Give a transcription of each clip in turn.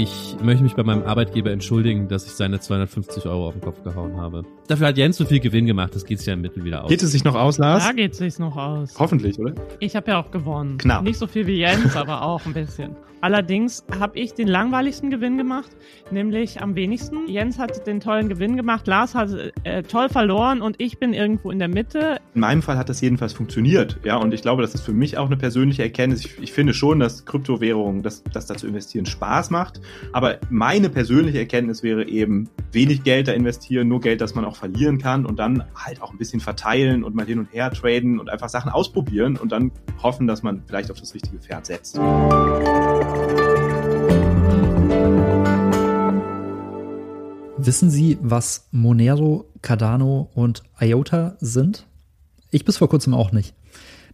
Ich möchte mich bei meinem Arbeitgeber entschuldigen, dass ich seine 250 Euro auf den Kopf gehauen habe. Dafür hat Jens so viel Gewinn gemacht, das geht sich ja im Mittel wieder aus. Geht es sich noch aus, Lars? Da geht es sich noch aus. Hoffentlich, oder? Ich habe ja auch gewonnen. Knapp. Nicht so viel wie Jens, aber auch ein bisschen. Allerdings habe ich den langweiligsten Gewinn gemacht, nämlich am wenigsten. Jens hat den tollen Gewinn gemacht, Lars hat äh, toll verloren und ich bin irgendwo in der Mitte. In meinem Fall hat das jedenfalls funktioniert, ja, und ich glaube, das ist für mich auch eine persönliche Erkenntnis. Ich, ich finde schon, dass Kryptowährungen, dass, dass da zu investieren Spaß macht, aber meine persönliche Erkenntnis wäre eben, wenig Geld da investieren, nur Geld, das man auch verlieren kann und dann halt auch ein bisschen verteilen und mal hin und her traden und einfach Sachen ausprobieren und dann hoffen, dass man vielleicht auf das richtige Pferd setzt. Wissen Sie, was Monero, Cardano und IOTA sind? Ich bis vor kurzem auch nicht.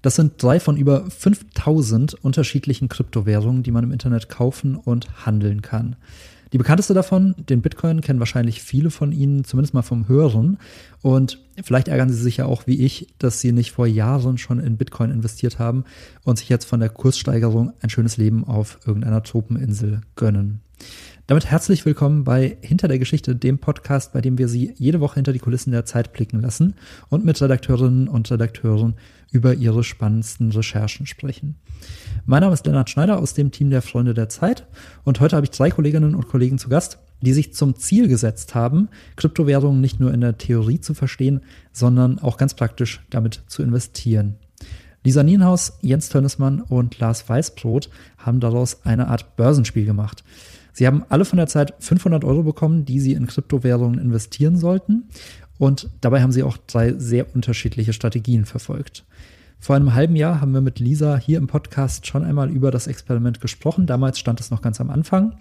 Das sind drei von über 5000 unterschiedlichen Kryptowährungen, die man im Internet kaufen und handeln kann. Die bekannteste davon, den Bitcoin, kennen wahrscheinlich viele von Ihnen, zumindest mal vom Hören. Und vielleicht ärgern Sie sich ja auch wie ich, dass Sie nicht vor Jahren schon in Bitcoin investiert haben und sich jetzt von der Kurssteigerung ein schönes Leben auf irgendeiner Tropeninsel gönnen. Damit herzlich willkommen bei Hinter der Geschichte, dem Podcast, bei dem wir Sie jede Woche hinter die Kulissen der Zeit blicken lassen und mit Redakteurinnen und Redakteuren über ihre spannendsten Recherchen sprechen. Mein Name ist Lennart Schneider aus dem Team der Freunde der Zeit und heute habe ich drei Kolleginnen und Kollegen zu Gast, die sich zum Ziel gesetzt haben, Kryptowährungen nicht nur in der Theorie zu verstehen, sondern auch ganz praktisch damit zu investieren. Lisa Nienhaus, Jens Tönnesmann und Lars Weißbrot haben daraus eine Art Börsenspiel gemacht. Sie haben alle von der Zeit 500 Euro bekommen, die sie in Kryptowährungen investieren sollten. Und dabei haben sie auch drei sehr unterschiedliche Strategien verfolgt. Vor einem halben Jahr haben wir mit Lisa hier im Podcast schon einmal über das Experiment gesprochen. Damals stand es noch ganz am Anfang.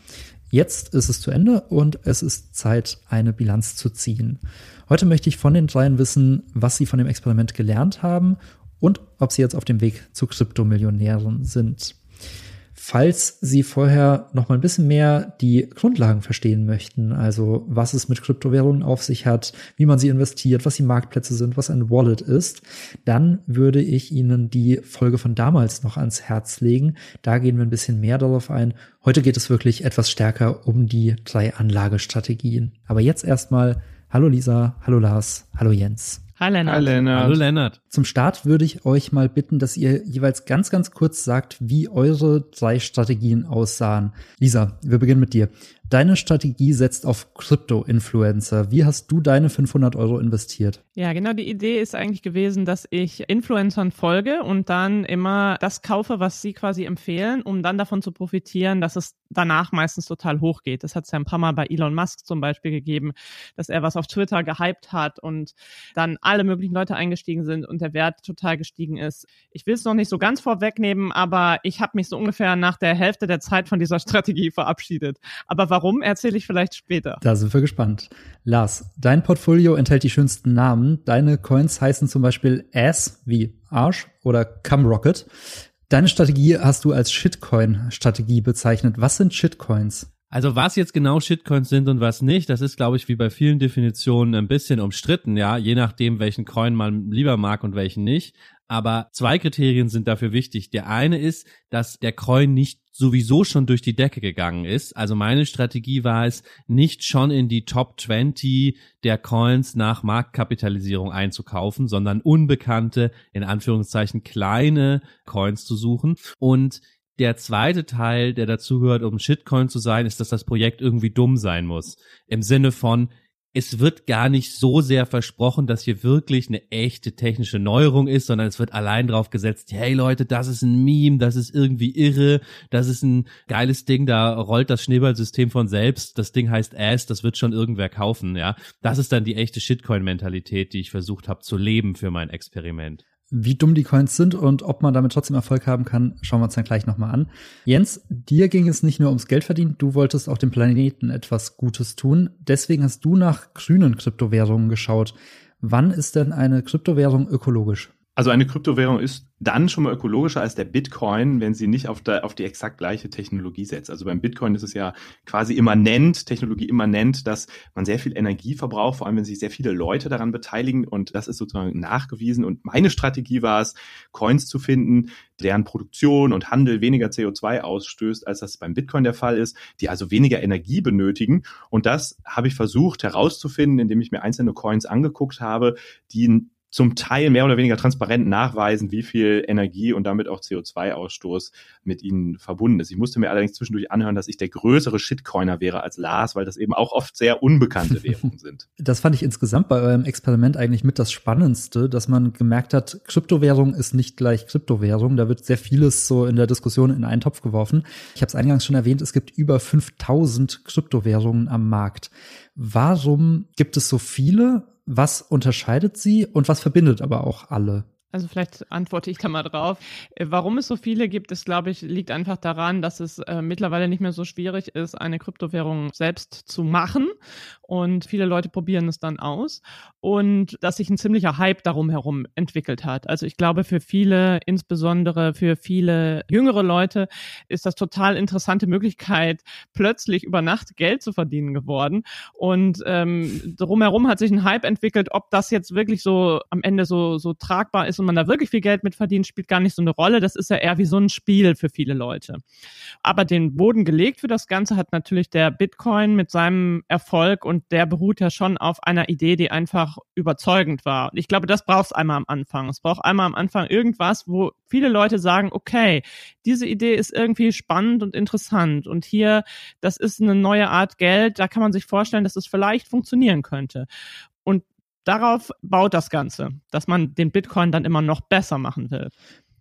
Jetzt ist es zu Ende und es ist Zeit, eine Bilanz zu ziehen. Heute möchte ich von den dreien wissen, was sie von dem Experiment gelernt haben und ob sie jetzt auf dem Weg zu Kryptomillionären sind. Falls Sie vorher noch mal ein bisschen mehr die Grundlagen verstehen möchten, also was es mit Kryptowährungen auf sich hat, wie man sie investiert, was die Marktplätze sind, was ein Wallet ist, dann würde ich Ihnen die Folge von damals noch ans Herz legen. Da gehen wir ein bisschen mehr darauf ein. Heute geht es wirklich etwas stärker um die drei Anlagestrategien. Aber jetzt erstmal Hallo Lisa, hallo Lars, hallo Jens. Hi Lennart. Hi, Lennart. Hallo Lennart. Zum Start würde ich euch mal bitten, dass ihr jeweils ganz, ganz kurz sagt, wie eure drei Strategien aussahen. Lisa, wir beginnen mit dir. Deine Strategie setzt auf Krypto-Influencer. Wie hast du deine 500 Euro investiert? Ja, genau. Die Idee ist eigentlich gewesen, dass ich Influencern folge und dann immer das kaufe, was sie quasi empfehlen, um dann davon zu profitieren, dass es danach meistens total hoch geht. Das hat es ja ein paar Mal bei Elon Musk zum Beispiel gegeben, dass er was auf Twitter gehypt hat und dann alle möglichen Leute eingestiegen sind und der Wert total gestiegen ist. Ich will es noch nicht so ganz vorwegnehmen, aber ich habe mich so ungefähr nach der Hälfte der Zeit von dieser Strategie verabschiedet. Aber warum, erzähle ich vielleicht später. Da sind wir gespannt. Lars, dein Portfolio enthält die schönsten Namen. Deine Coins heißen zum Beispiel Ass wie Arsch oder Cumrocket. Deine Strategie hast du als Shitcoin-Strategie bezeichnet. Was sind Shitcoins? Also was jetzt genau Shitcoins sind und was nicht, das ist, glaube ich, wie bei vielen Definitionen ein bisschen umstritten, ja, je nachdem, welchen Coin man lieber mag und welchen nicht. Aber zwei Kriterien sind dafür wichtig. Der eine ist, dass der Coin nicht sowieso schon durch die Decke gegangen ist. Also meine Strategie war es, nicht schon in die Top 20 der Coins nach Marktkapitalisierung einzukaufen, sondern unbekannte, in Anführungszeichen kleine Coins zu suchen. Und der zweite Teil, der dazugehört, um Shitcoin zu sein, ist, dass das Projekt irgendwie dumm sein muss. Im Sinne von, es wird gar nicht so sehr versprochen, dass hier wirklich eine echte technische Neuerung ist, sondern es wird allein drauf gesetzt, hey Leute, das ist ein Meme, das ist irgendwie irre, das ist ein geiles Ding, da rollt das Schneeballsystem von selbst, das Ding heißt Ass, das wird schon irgendwer kaufen, ja. Das ist dann die echte Shitcoin-Mentalität, die ich versucht habe zu leben für mein Experiment. Wie dumm die Coins sind und ob man damit trotzdem Erfolg haben kann, schauen wir uns dann gleich nochmal an. Jens, dir ging es nicht nur ums Geld verdienen, du wolltest auch dem Planeten etwas Gutes tun. Deswegen hast du nach grünen Kryptowährungen geschaut. Wann ist denn eine Kryptowährung ökologisch? Also eine Kryptowährung ist dann schon mal ökologischer als der Bitcoin, wenn sie nicht auf, der, auf die exakt gleiche Technologie setzt. Also beim Bitcoin ist es ja quasi immanent, Technologie immanent, dass man sehr viel Energie verbraucht, vor allem wenn sich sehr viele Leute daran beteiligen und das ist sozusagen nachgewiesen. Und meine Strategie war es, Coins zu finden, deren Produktion und Handel weniger CO2 ausstößt, als das beim Bitcoin der Fall ist, die also weniger Energie benötigen. Und das habe ich versucht herauszufinden, indem ich mir einzelne Coins angeguckt habe, die zum Teil mehr oder weniger transparent nachweisen, wie viel Energie und damit auch CO2-Ausstoß mit ihnen verbunden ist. Ich musste mir allerdings zwischendurch anhören, dass ich der größere Shitcoiner wäre als Lars, weil das eben auch oft sehr unbekannte Währungen sind. Das fand ich insgesamt bei eurem Experiment eigentlich mit das Spannendste, dass man gemerkt hat, Kryptowährung ist nicht gleich Kryptowährung. Da wird sehr vieles so in der Diskussion in einen Topf geworfen. Ich habe es eingangs schon erwähnt, es gibt über 5000 Kryptowährungen am Markt. Warum gibt es so viele? Was unterscheidet sie und was verbindet aber auch alle? Also vielleicht antworte ich da mal drauf. Äh, warum es so viele gibt, ist, glaube ich, liegt einfach daran, dass es äh, mittlerweile nicht mehr so schwierig ist, eine Kryptowährung selbst zu machen. Und viele Leute probieren es dann aus. Und dass sich ein ziemlicher Hype darum herum entwickelt hat. Also ich glaube, für viele, insbesondere für viele jüngere Leute, ist das total interessante Möglichkeit, plötzlich über Nacht Geld zu verdienen geworden. Und ähm, drumherum hat sich ein Hype entwickelt, ob das jetzt wirklich so am Ende so, so tragbar ist und man da wirklich viel Geld mit verdient, spielt gar nicht so eine Rolle. Das ist ja eher wie so ein Spiel für viele Leute. Aber den Boden gelegt für das Ganze hat natürlich der Bitcoin mit seinem Erfolg und der beruht ja schon auf einer Idee, die einfach überzeugend war. Und ich glaube, das braucht es einmal am Anfang. Es braucht einmal am Anfang irgendwas, wo viele Leute sagen, okay, diese Idee ist irgendwie spannend und interessant und hier, das ist eine neue Art Geld, da kann man sich vorstellen, dass es vielleicht funktionieren könnte. Und darauf baut das Ganze, dass man den Bitcoin dann immer noch besser machen will.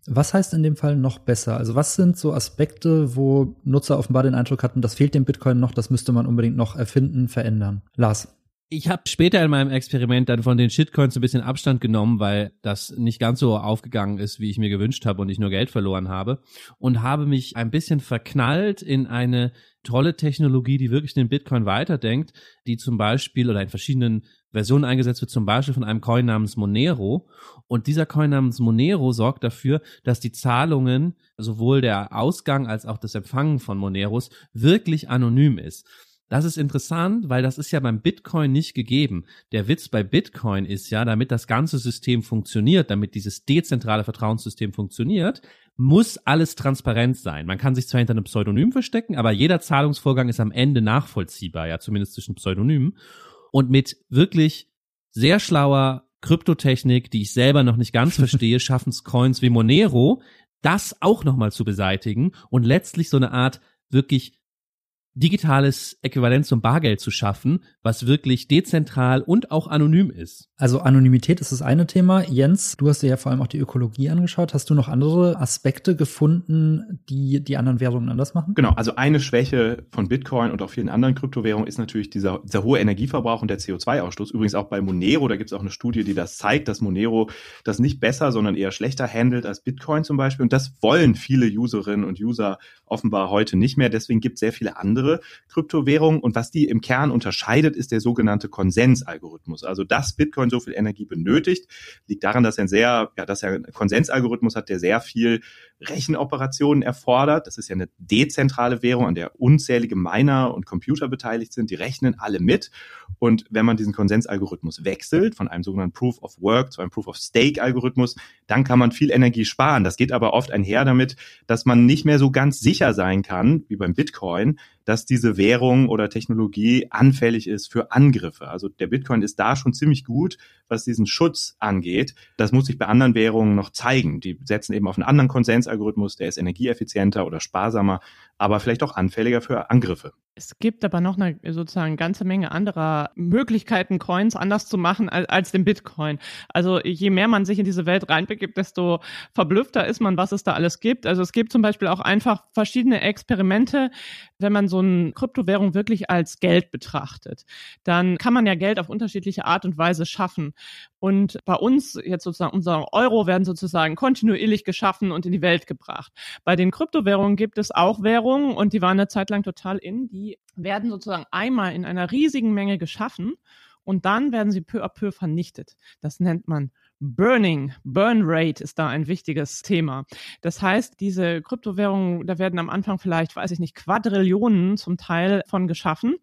Was heißt in dem Fall noch besser? Also was sind so Aspekte, wo Nutzer offenbar den Eindruck hatten, das fehlt dem Bitcoin noch, das müsste man unbedingt noch erfinden, verändern? Lars. Ich habe später in meinem Experiment dann von den Shitcoins ein bisschen Abstand genommen, weil das nicht ganz so aufgegangen ist, wie ich mir gewünscht habe und ich nur Geld verloren habe und habe mich ein bisschen verknallt in eine tolle Technologie, die wirklich den Bitcoin weiterdenkt, die zum Beispiel oder in verschiedenen Version eingesetzt wird, zum Beispiel von einem Coin namens Monero. Und dieser Coin namens Monero sorgt dafür, dass die Zahlungen, sowohl der Ausgang als auch das Empfangen von Moneros, wirklich anonym ist. Das ist interessant, weil das ist ja beim Bitcoin nicht gegeben. Der Witz bei Bitcoin ist ja, damit das ganze System funktioniert, damit dieses dezentrale Vertrauenssystem funktioniert, muss alles transparent sein. Man kann sich zwar hinter einem Pseudonym verstecken, aber jeder Zahlungsvorgang ist am Ende nachvollziehbar, ja, zumindest zwischen Pseudonymen und mit wirklich sehr schlauer Kryptotechnik, die ich selber noch nicht ganz verstehe, schaffen es Coins wie Monero, das auch nochmal zu beseitigen und letztlich so eine Art wirklich digitales Äquivalent zum Bargeld zu schaffen, was wirklich dezentral und auch anonym ist. Also Anonymität ist das eine Thema. Jens, du hast dir ja vor allem auch die Ökologie angeschaut. Hast du noch andere Aspekte gefunden, die die anderen Währungen anders machen? Genau, also eine Schwäche von Bitcoin und auch vielen anderen Kryptowährungen ist natürlich dieser, dieser hohe Energieverbrauch und der CO2-Ausstoß. Übrigens auch bei Monero, da gibt es auch eine Studie, die das zeigt, dass Monero das nicht besser, sondern eher schlechter handelt als Bitcoin zum Beispiel. Und das wollen viele Userinnen und User offenbar heute nicht mehr. Deswegen gibt es sehr viele andere Kryptowährungen. Und was die im Kern unterscheidet, ist der sogenannte Konsensalgorithmus. Also dass Bitcoin so viel Energie benötigt, liegt daran, dass er ein sehr, ja, dass er einen Konsensalgorithmus hat, der sehr viel Rechenoperationen erfordert. Das ist ja eine dezentrale Währung, an der unzählige Miner und Computer beteiligt sind. Die rechnen alle mit. Und wenn man diesen Konsensalgorithmus wechselt von einem sogenannten Proof of Work zu einem Proof of Stake Algorithmus, dann kann man viel Energie sparen. Das geht aber oft einher damit, dass man nicht mehr so ganz sicher sein kann, wie beim Bitcoin, dass diese Währung oder Technologie anfällig ist für Angriffe. Also der Bitcoin ist da schon ziemlich gut, was diesen Schutz angeht. Das muss sich bei anderen Währungen noch zeigen. Die setzen eben auf einen anderen Konsensalgorithmus, der ist energieeffizienter oder sparsamer, aber vielleicht auch anfälliger für Angriffe. Es gibt aber noch eine sozusagen ganze Menge anderer Möglichkeiten, Coins anders zu machen als, als den Bitcoin. Also je mehr man sich in diese Welt reinbegibt, desto verblüffter ist man, was es da alles gibt. Also es gibt zum Beispiel auch einfach verschiedene Experimente, wenn man so eine Kryptowährung wirklich als Geld betrachtet. Dann kann man ja Geld auf unterschiedliche Art und Weise schaffen. Und bei uns jetzt sozusagen unser Euro werden sozusagen kontinuierlich geschaffen und in die Welt gebracht. Bei den Kryptowährungen gibt es auch Währungen und die waren eine Zeit lang total in, die die werden sozusagen einmal in einer riesigen Menge geschaffen und dann werden sie peu à peu vernichtet. Das nennt man Burning, Burn Rate ist da ein wichtiges Thema. Das heißt, diese Kryptowährungen, da werden am Anfang vielleicht, weiß ich nicht, Quadrillionen zum Teil von geschaffen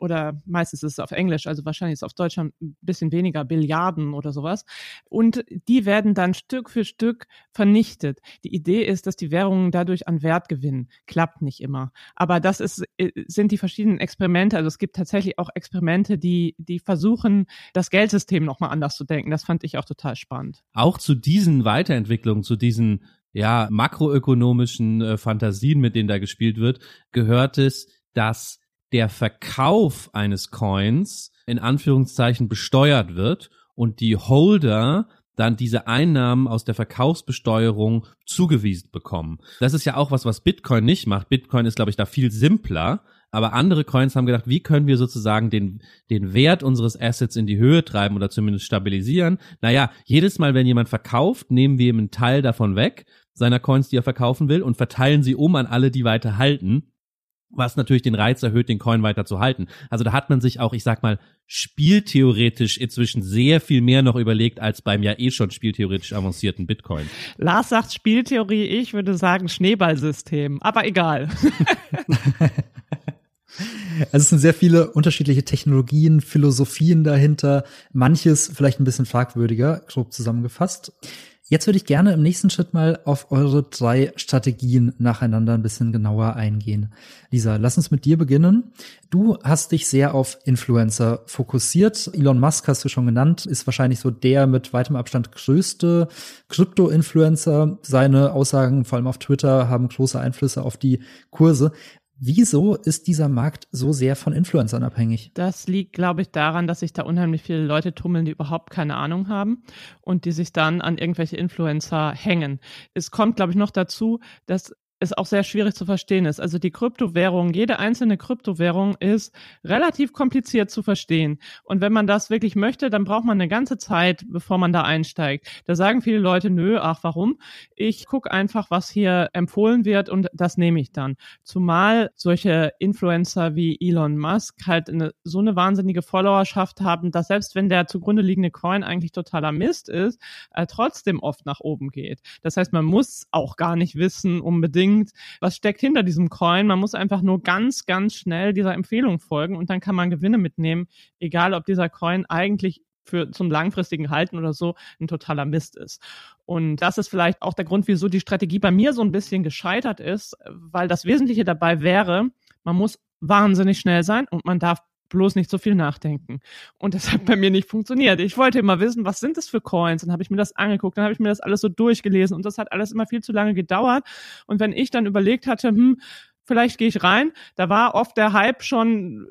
oder meistens ist es auf Englisch, also wahrscheinlich ist es auf Deutsch ein bisschen weniger, Billiarden oder sowas. Und die werden dann Stück für Stück vernichtet. Die Idee ist, dass die Währungen dadurch an Wert gewinnen. Klappt nicht immer. Aber das ist, äh, sind die verschiedenen Experimente. Also es gibt tatsächlich auch Experimente, die, die versuchen, das Geldsystem nochmal anders zu denken. Das fand ich auch total spannend. Auch zu diesen Weiterentwicklungen, zu diesen ja, makroökonomischen äh, Fantasien, mit denen da gespielt wird, gehört es, dass der Verkauf eines Coins in Anführungszeichen besteuert wird und die Holder dann diese Einnahmen aus der Verkaufsbesteuerung zugewiesen bekommen. Das ist ja auch was, was Bitcoin nicht macht. Bitcoin ist, glaube ich, da viel simpler. Aber andere Coins haben gedacht, wie können wir sozusagen den, den Wert unseres Assets in die Höhe treiben oder zumindest stabilisieren? Naja, jedes Mal, wenn jemand verkauft, nehmen wir ihm einen Teil davon weg, seiner Coins, die er verkaufen will, und verteilen sie um an alle, die weiter halten was natürlich den Reiz erhöht, den Coin weiter zu halten. Also da hat man sich auch, ich sag mal, spieltheoretisch inzwischen sehr viel mehr noch überlegt als beim ja eh schon spieltheoretisch avancierten Bitcoin. Lars sagt Spieltheorie, ich würde sagen Schneeballsystem, aber egal. Also es sind sehr viele unterschiedliche Technologien, Philosophien dahinter, manches vielleicht ein bisschen fragwürdiger, grob zusammengefasst. Jetzt würde ich gerne im nächsten Schritt mal auf eure drei Strategien nacheinander ein bisschen genauer eingehen. Lisa, lass uns mit dir beginnen. Du hast dich sehr auf Influencer fokussiert. Elon Musk hast du schon genannt, ist wahrscheinlich so der mit weitem Abstand größte Krypto-Influencer. Seine Aussagen, vor allem auf Twitter, haben große Einflüsse auf die Kurse. Wieso ist dieser Markt so sehr von Influencern abhängig? Das liegt, glaube ich, daran, dass sich da unheimlich viele Leute tummeln, die überhaupt keine Ahnung haben und die sich dann an irgendwelche Influencer hängen. Es kommt, glaube ich, noch dazu, dass es auch sehr schwierig zu verstehen ist. Also die Kryptowährung, jede einzelne Kryptowährung ist relativ kompliziert zu verstehen. Und wenn man das wirklich möchte, dann braucht man eine ganze Zeit, bevor man da einsteigt. Da sagen viele Leute, nö, ach warum? Ich gucke einfach, was hier empfohlen wird und das nehme ich dann. Zumal solche Influencer wie Elon Musk halt eine, so eine wahnsinnige Followerschaft haben, dass selbst wenn der zugrunde liegende Coin eigentlich totaler Mist ist, er trotzdem oft nach oben geht. Das heißt, man muss auch gar nicht wissen unbedingt, unbedingt, was steckt hinter diesem Coin. Man muss einfach nur ganz, ganz schnell dieser Empfehlung folgen und dann kann man Gewinne mitnehmen, egal ob dieser Coin eigentlich für zum langfristigen Halten oder so ein totaler Mist ist. Und das ist vielleicht auch der Grund, wieso die Strategie bei mir so ein bisschen gescheitert ist, weil das Wesentliche dabei wäre, man muss wahnsinnig schnell sein und man darf bloß nicht so viel nachdenken. Und das hat bei mir nicht funktioniert. Ich wollte immer wissen, was sind das für Coins? Dann habe ich mir das angeguckt, dann habe ich mir das alles so durchgelesen und das hat alles immer viel zu lange gedauert. Und wenn ich dann überlegt hatte, hm, vielleicht gehe ich rein, da war oft der Hype schon,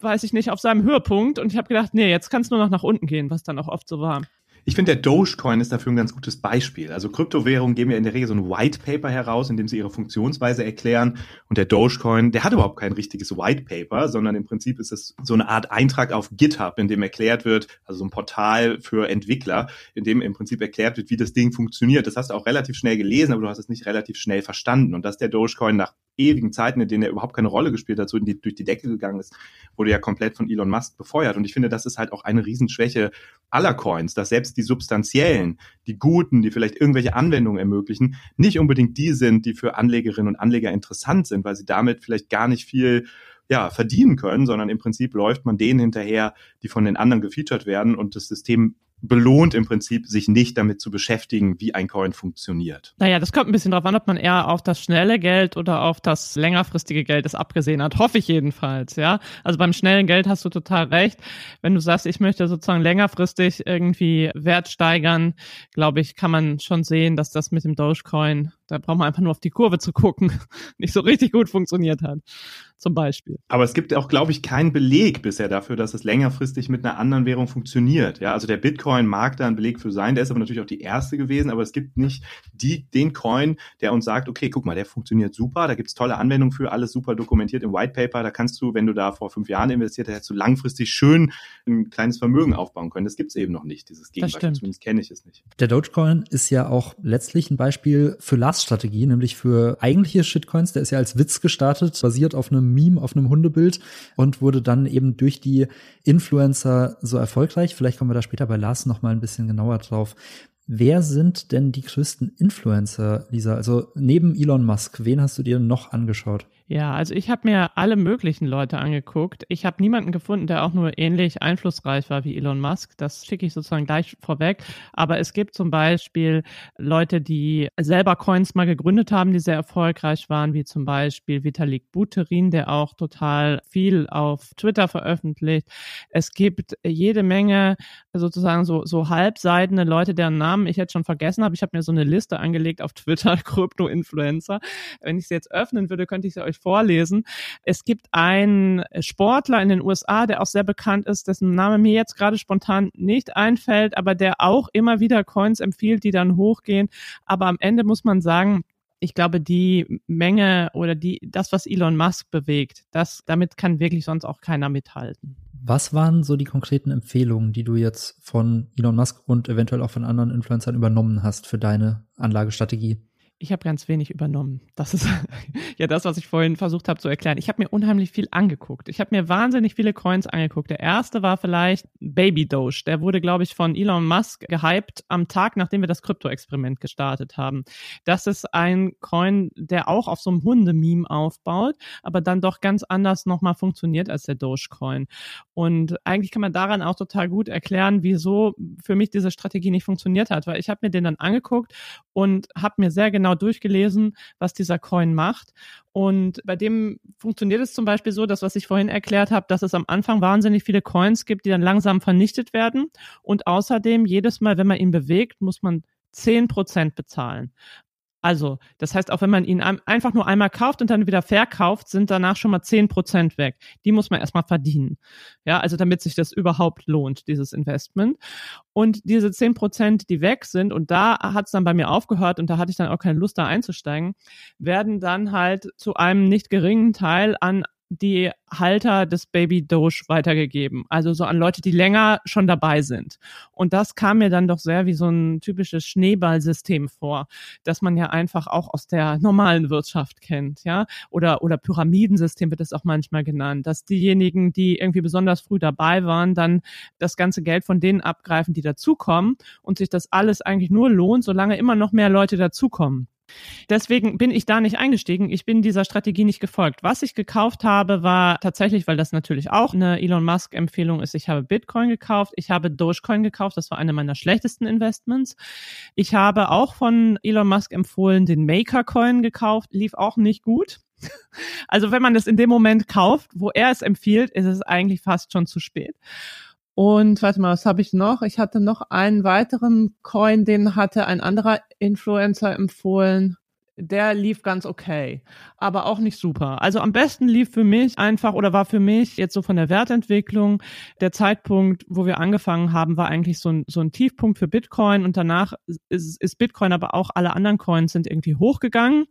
weiß ich nicht, auf seinem Höhepunkt und ich habe gedacht, nee, jetzt kann es nur noch nach unten gehen, was dann auch oft so war. Ich finde, der Dogecoin ist dafür ein ganz gutes Beispiel. Also Kryptowährungen geben ja in der Regel so ein White Paper heraus, in dem sie ihre Funktionsweise erklären. Und der Dogecoin, der hat überhaupt kein richtiges White Paper, sondern im Prinzip ist es so eine Art Eintrag auf GitHub, in dem erklärt wird, also so ein Portal für Entwickler, in dem im Prinzip erklärt wird, wie das Ding funktioniert. Das hast du auch relativ schnell gelesen, aber du hast es nicht relativ schnell verstanden. Und dass der Dogecoin nach ewigen Zeiten, in denen er überhaupt keine Rolle gespielt hat, so die, durch die Decke gegangen ist, wurde ja komplett von Elon Musk befeuert. Und ich finde, das ist halt auch eine Riesenschwäche aller Coins, dass selbst die substanziellen, die guten, die vielleicht irgendwelche Anwendungen ermöglichen, nicht unbedingt die sind, die für Anlegerinnen und Anleger interessant sind, weil sie damit vielleicht gar nicht viel ja, verdienen können, sondern im Prinzip läuft man denen hinterher, die von den anderen gefeatured werden und das System belohnt im Prinzip, sich nicht damit zu beschäftigen, wie ein Coin funktioniert. Naja, das kommt ein bisschen darauf an, ob man eher auf das schnelle Geld oder auf das längerfristige Geld es abgesehen hat. Hoffe ich jedenfalls, ja. Also beim schnellen Geld hast du total recht. Wenn du sagst, ich möchte sozusagen längerfristig irgendwie Wert steigern, glaube ich, kann man schon sehen, dass das mit dem Dogecoin, da braucht man einfach nur auf die Kurve zu gucken, nicht so richtig gut funktioniert hat zum Beispiel. Aber es gibt auch, glaube ich, keinen Beleg bisher dafür, dass es längerfristig mit einer anderen Währung funktioniert. Ja, also der Bitcoin mag da ein Beleg für sein, der ist aber natürlich auch die erste gewesen, aber es gibt nicht die, den Coin, der uns sagt, okay, guck mal, der funktioniert super, da gibt's tolle Anwendungen für, alles super dokumentiert im White Paper, da kannst du, wenn du da vor fünf Jahren investiert hast, hättest du langfristig schön ein kleines Vermögen aufbauen können. Das gibt's eben noch nicht, dieses Gegenbeispiel, zumindest kenne ich es nicht. Der Dogecoin ist ja auch letztlich ein Beispiel für Last Lars Strategie, nämlich für eigentliche Shitcoins. Der ist ja als Witz gestartet, basiert auf einem Meme, auf einem Hundebild und wurde dann eben durch die Influencer so erfolgreich. Vielleicht kommen wir da später bei Lars noch mal ein bisschen genauer drauf. Wer sind denn die größten Influencer, Lisa? Also neben Elon Musk, wen hast du dir noch angeschaut? Ja, also ich habe mir alle möglichen Leute angeguckt. Ich habe niemanden gefunden, der auch nur ähnlich einflussreich war wie Elon Musk. Das schicke ich sozusagen gleich vorweg. Aber es gibt zum Beispiel Leute, die selber Coins mal gegründet haben, die sehr erfolgreich waren, wie zum Beispiel Vitalik Buterin, der auch total viel auf Twitter veröffentlicht. Es gibt jede Menge sozusagen so, so halbseidene Leute, deren Namen ich jetzt schon vergessen habe. Ich habe mir so eine Liste angelegt auf Twitter, Krypto-Influencer. Wenn ich sie jetzt öffnen würde, könnte ich sie euch vorlesen. Es gibt einen Sportler in den USA, der auch sehr bekannt ist, dessen Name mir jetzt gerade spontan nicht einfällt, aber der auch immer wieder Coins empfiehlt, die dann hochgehen. Aber am Ende muss man sagen, ich glaube, die Menge oder die, das, was Elon Musk bewegt, das, damit kann wirklich sonst auch keiner mithalten. Was waren so die konkreten Empfehlungen, die du jetzt von Elon Musk und eventuell auch von anderen Influencern übernommen hast für deine Anlagestrategie? Ich habe ganz wenig übernommen. Das ist ja das, was ich vorhin versucht habe zu erklären. Ich habe mir unheimlich viel angeguckt. Ich habe mir wahnsinnig viele Coins angeguckt. Der erste war vielleicht Baby Doge. Der wurde, glaube ich, von Elon Musk gehypt am Tag, nachdem wir das Krypto-Experiment gestartet haben. Das ist ein Coin, der auch auf so einem Hundememe aufbaut, aber dann doch ganz anders nochmal funktioniert als der Dogecoin. Und eigentlich kann man daran auch total gut erklären, wieso für mich diese Strategie nicht funktioniert hat, weil ich habe mir den dann angeguckt und habe mir sehr genau genau durchgelesen, was dieser Coin macht. Und bei dem funktioniert es zum Beispiel so, dass was ich vorhin erklärt habe, dass es am Anfang wahnsinnig viele Coins gibt, die dann langsam vernichtet werden. Und außerdem jedes Mal, wenn man ihn bewegt, muss man 10 Prozent bezahlen. Also, das heißt, auch wenn man ihn einfach nur einmal kauft und dann wieder verkauft, sind danach schon mal zehn Prozent weg. Die muss man erstmal verdienen. Ja, also damit sich das überhaupt lohnt, dieses Investment. Und diese zehn Prozent, die weg sind, und da hat es dann bei mir aufgehört und da hatte ich dann auch keine Lust, da einzusteigen, werden dann halt zu einem nicht geringen Teil an die Halter des Baby Doge weitergegeben. Also so an Leute, die länger schon dabei sind. Und das kam mir dann doch sehr wie so ein typisches Schneeballsystem vor, dass man ja einfach auch aus der normalen Wirtschaft kennt, ja. Oder, oder Pyramidensystem wird es auch manchmal genannt, dass diejenigen, die irgendwie besonders früh dabei waren, dann das ganze Geld von denen abgreifen, die dazukommen und sich das alles eigentlich nur lohnt, solange immer noch mehr Leute dazukommen. Deswegen bin ich da nicht eingestiegen. Ich bin dieser Strategie nicht gefolgt. Was ich gekauft habe, war tatsächlich, weil das natürlich auch eine Elon Musk Empfehlung ist, ich habe Bitcoin gekauft, ich habe Dogecoin gekauft, das war eine meiner schlechtesten Investments. Ich habe auch von Elon Musk empfohlen, den Maker Coin gekauft, lief auch nicht gut. Also wenn man das in dem Moment kauft, wo er es empfiehlt, ist es eigentlich fast schon zu spät. Und warte mal, was habe ich noch? Ich hatte noch einen weiteren Coin, den hatte ein anderer Influencer empfohlen der lief ganz okay, aber auch nicht super. Also am besten lief für mich einfach oder war für mich jetzt so von der Wertentwicklung der Zeitpunkt, wo wir angefangen haben, war eigentlich so ein, so ein Tiefpunkt für Bitcoin und danach ist, ist Bitcoin, aber auch alle anderen Coins sind irgendwie hochgegangen.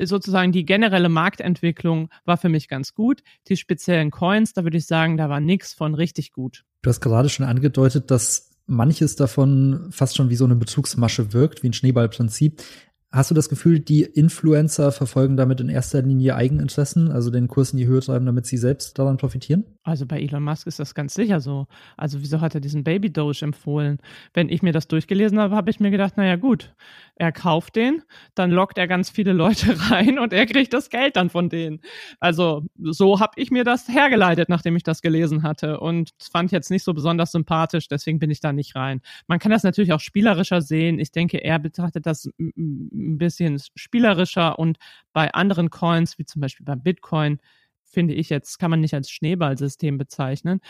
Sozusagen die generelle Marktentwicklung war für mich ganz gut. Die speziellen Coins, da würde ich sagen, da war nichts von richtig gut. Du hast gerade schon angedeutet, dass manches davon fast schon wie so eine Bezugsmasche wirkt, wie ein Schneeballprinzip. Hast du das Gefühl, die Influencer verfolgen damit in erster Linie Eigeninteressen, also den Kurs in die Höhe treiben, damit sie selbst daran profitieren? Also bei Elon Musk ist das ganz sicher so. Also wieso hat er diesen Baby Doge empfohlen? Wenn ich mir das durchgelesen habe, habe ich mir gedacht, naja gut, er kauft den, dann lockt er ganz viele Leute rein und er kriegt das Geld dann von denen. Also so habe ich mir das hergeleitet, nachdem ich das gelesen hatte und fand jetzt nicht so besonders sympathisch, deswegen bin ich da nicht rein. Man kann das natürlich auch spielerischer sehen. Ich denke, er betrachtet das ein bisschen spielerischer und bei anderen Coins, wie zum Beispiel beim Bitcoin, finde ich jetzt, kann man nicht als Schneeballsystem bezeichnen.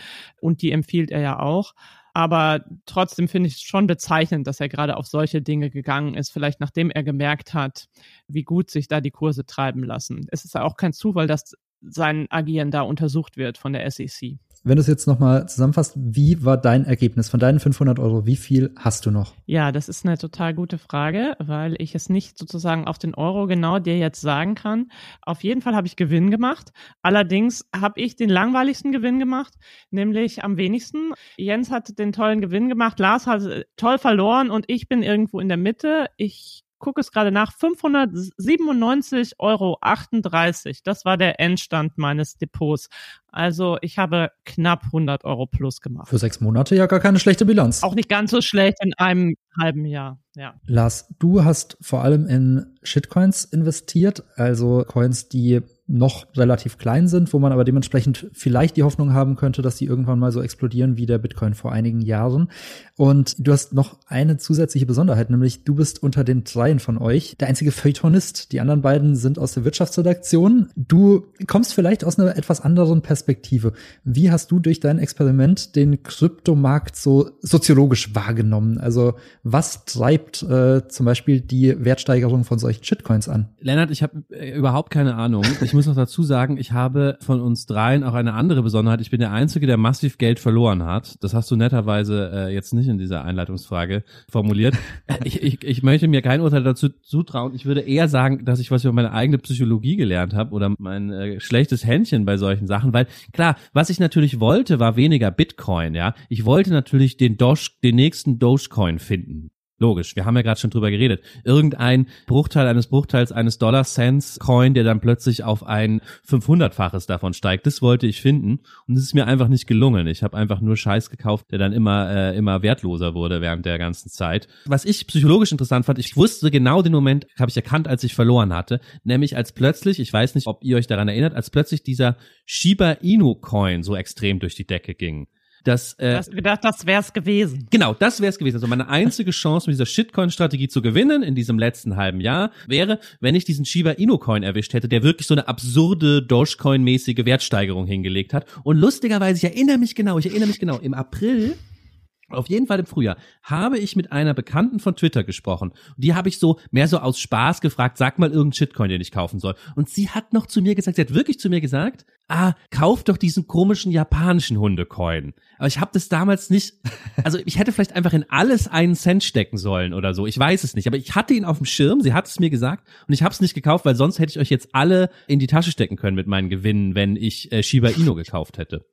Und die empfiehlt er ja auch. Aber trotzdem finde ich es schon bezeichnend, dass er gerade auf solche Dinge gegangen ist, vielleicht nachdem er gemerkt hat, wie gut sich da die Kurse treiben lassen. Es ist ja auch kein Zufall, dass sein Agieren da untersucht wird von der SEC. Wenn du es jetzt nochmal zusammenfasst, wie war dein Ergebnis von deinen 500 Euro? Wie viel hast du noch? Ja, das ist eine total gute Frage, weil ich es nicht sozusagen auf den Euro genau dir jetzt sagen kann. Auf jeden Fall habe ich Gewinn gemacht. Allerdings habe ich den langweiligsten Gewinn gemacht, nämlich am wenigsten. Jens hat den tollen Gewinn gemacht, Lars hat toll verloren und ich bin irgendwo in der Mitte. Ich gucke es gerade nach, 597,38 Euro. Das war der Endstand meines Depots. Also ich habe knapp 100 Euro plus gemacht. Für sechs Monate ja gar keine schlechte Bilanz. Auch nicht ganz so schlecht in einem halben Jahr, ja. Lars, du hast vor allem in Shitcoins investiert, also Coins, die noch relativ klein sind, wo man aber dementsprechend vielleicht die Hoffnung haben könnte, dass die irgendwann mal so explodieren wie der Bitcoin vor einigen Jahren. Und du hast noch eine zusätzliche Besonderheit, nämlich du bist unter den dreien von euch der einzige Feuilletonist. Die anderen beiden sind aus der Wirtschaftsredaktion. Du kommst vielleicht aus einer etwas anderen Perspektive. Wie hast du durch dein Experiment den Kryptomarkt so soziologisch wahrgenommen? Also was treibt äh, zum Beispiel die Wertsteigerung von solchen Shitcoins an? Lennart, ich habe äh, überhaupt keine Ahnung. Ich muss noch dazu sagen, ich habe von uns dreien auch eine andere Besonderheit. Ich bin der Einzige, der massiv Geld verloren hat. Das hast du netterweise äh, jetzt nicht in dieser Einleitungsfrage formuliert. ich, ich, ich möchte mir kein Urteil dazu zutrauen. Ich würde eher sagen, dass ich was über meine eigene Psychologie gelernt habe oder mein äh, schlechtes Händchen bei solchen Sachen. Weil klar, was ich natürlich wollte, war weniger Bitcoin. Ja, ich wollte natürlich den Doge, den nächsten Dogecoin finden. Logisch, wir haben ja gerade schon drüber geredet. Irgendein Bruchteil eines Bruchteils eines Dollar Cents Coin, der dann plötzlich auf ein 500-faches davon steigt, das wollte ich finden und es ist mir einfach nicht gelungen. Ich habe einfach nur Scheiß gekauft, der dann immer äh, immer wertloser wurde während der ganzen Zeit. Was ich psychologisch interessant fand, ich wusste genau den Moment, habe ich erkannt, als ich verloren hatte, nämlich als plötzlich, ich weiß nicht, ob ihr euch daran erinnert, als plötzlich dieser Shiba Inu Coin so extrem durch die Decke ging. Das, äh, du hast gedacht, das wär's gewesen. Genau, das wär's gewesen. Also meine einzige Chance, mit dieser Shitcoin-Strategie zu gewinnen in diesem letzten halben Jahr, wäre, wenn ich diesen Shiba Inu-Coin erwischt hätte, der wirklich so eine absurde Dogecoin-mäßige Wertsteigerung hingelegt hat. Und lustigerweise, ich erinnere mich genau, ich erinnere mich genau, im April auf jeden Fall im Frühjahr habe ich mit einer Bekannten von Twitter gesprochen. Die habe ich so mehr so aus Spaß gefragt, sag mal irgendeinen Shitcoin, den ich kaufen soll. Und sie hat noch zu mir gesagt, sie hat wirklich zu mir gesagt, ah, kauf doch diesen komischen japanischen Hundecoin. Aber ich habe das damals nicht, also ich hätte vielleicht einfach in alles einen Cent stecken sollen oder so. Ich weiß es nicht, aber ich hatte ihn auf dem Schirm, sie hat es mir gesagt und ich habe es nicht gekauft, weil sonst hätte ich euch jetzt alle in die Tasche stecken können mit meinen Gewinnen, wenn ich äh, Shiba Inu gekauft hätte.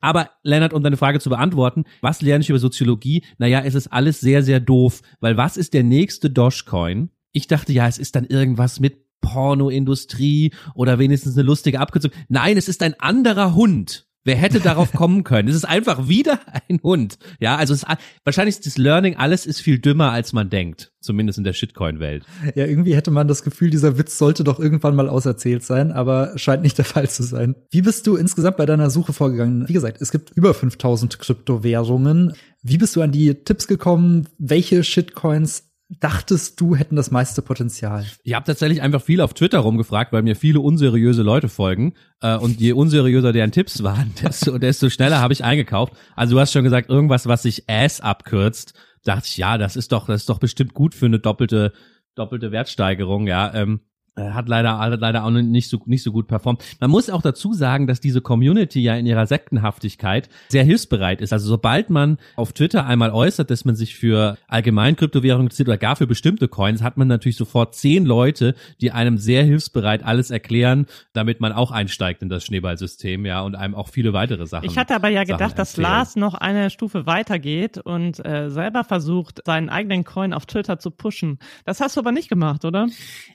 Aber Leonard, um deine Frage zu beantworten, was lerne ich über Soziologie? Naja, es ist alles sehr, sehr doof, weil was ist der nächste Dogecoin? Ich dachte, ja, es ist dann irgendwas mit Pornoindustrie oder wenigstens eine lustige Abkürzung. Nein, es ist ein anderer Hund. Wer hätte darauf kommen können? Es ist einfach wieder ein Hund. Ja, also es, wahrscheinlich ist das Learning, alles ist viel dümmer, als man denkt. Zumindest in der Shitcoin-Welt. Ja, irgendwie hätte man das Gefühl, dieser Witz sollte doch irgendwann mal auserzählt sein, aber scheint nicht der Fall zu sein. Wie bist du insgesamt bei deiner Suche vorgegangen? Wie gesagt, es gibt über 5000 Kryptowährungen. Wie bist du an die Tipps gekommen? Welche Shitcoins dachtest du hätten das meiste Potenzial? Ich habe tatsächlich einfach viel auf Twitter rumgefragt, weil mir viele unseriöse Leute folgen. Äh, und je unseriöser deren Tipps waren, desto, desto schneller habe ich eingekauft. Also du hast schon gesagt, irgendwas, was sich Ass abkürzt. Dachte ich, ja, das ist doch, das ist doch bestimmt gut für eine doppelte, doppelte Wertsteigerung, ja. Ähm, äh, hat leider hat leider auch nicht so nicht so gut performt. Man muss auch dazu sagen, dass diese Community ja in ihrer Sektenhaftigkeit sehr hilfsbereit ist. Also sobald man auf Twitter einmal äußert, dass man sich für allgemein Kryptowährungen interessiert oder gar für bestimmte Coins, hat man natürlich sofort zehn Leute, die einem sehr hilfsbereit alles erklären, damit man auch einsteigt in das Schneeballsystem, ja, und einem auch viele weitere Sachen. Ich hatte aber ja gedacht, dass Lars noch eine Stufe weitergeht und äh, selber versucht, seinen eigenen Coin auf Twitter zu pushen. Das hast du aber nicht gemacht, oder?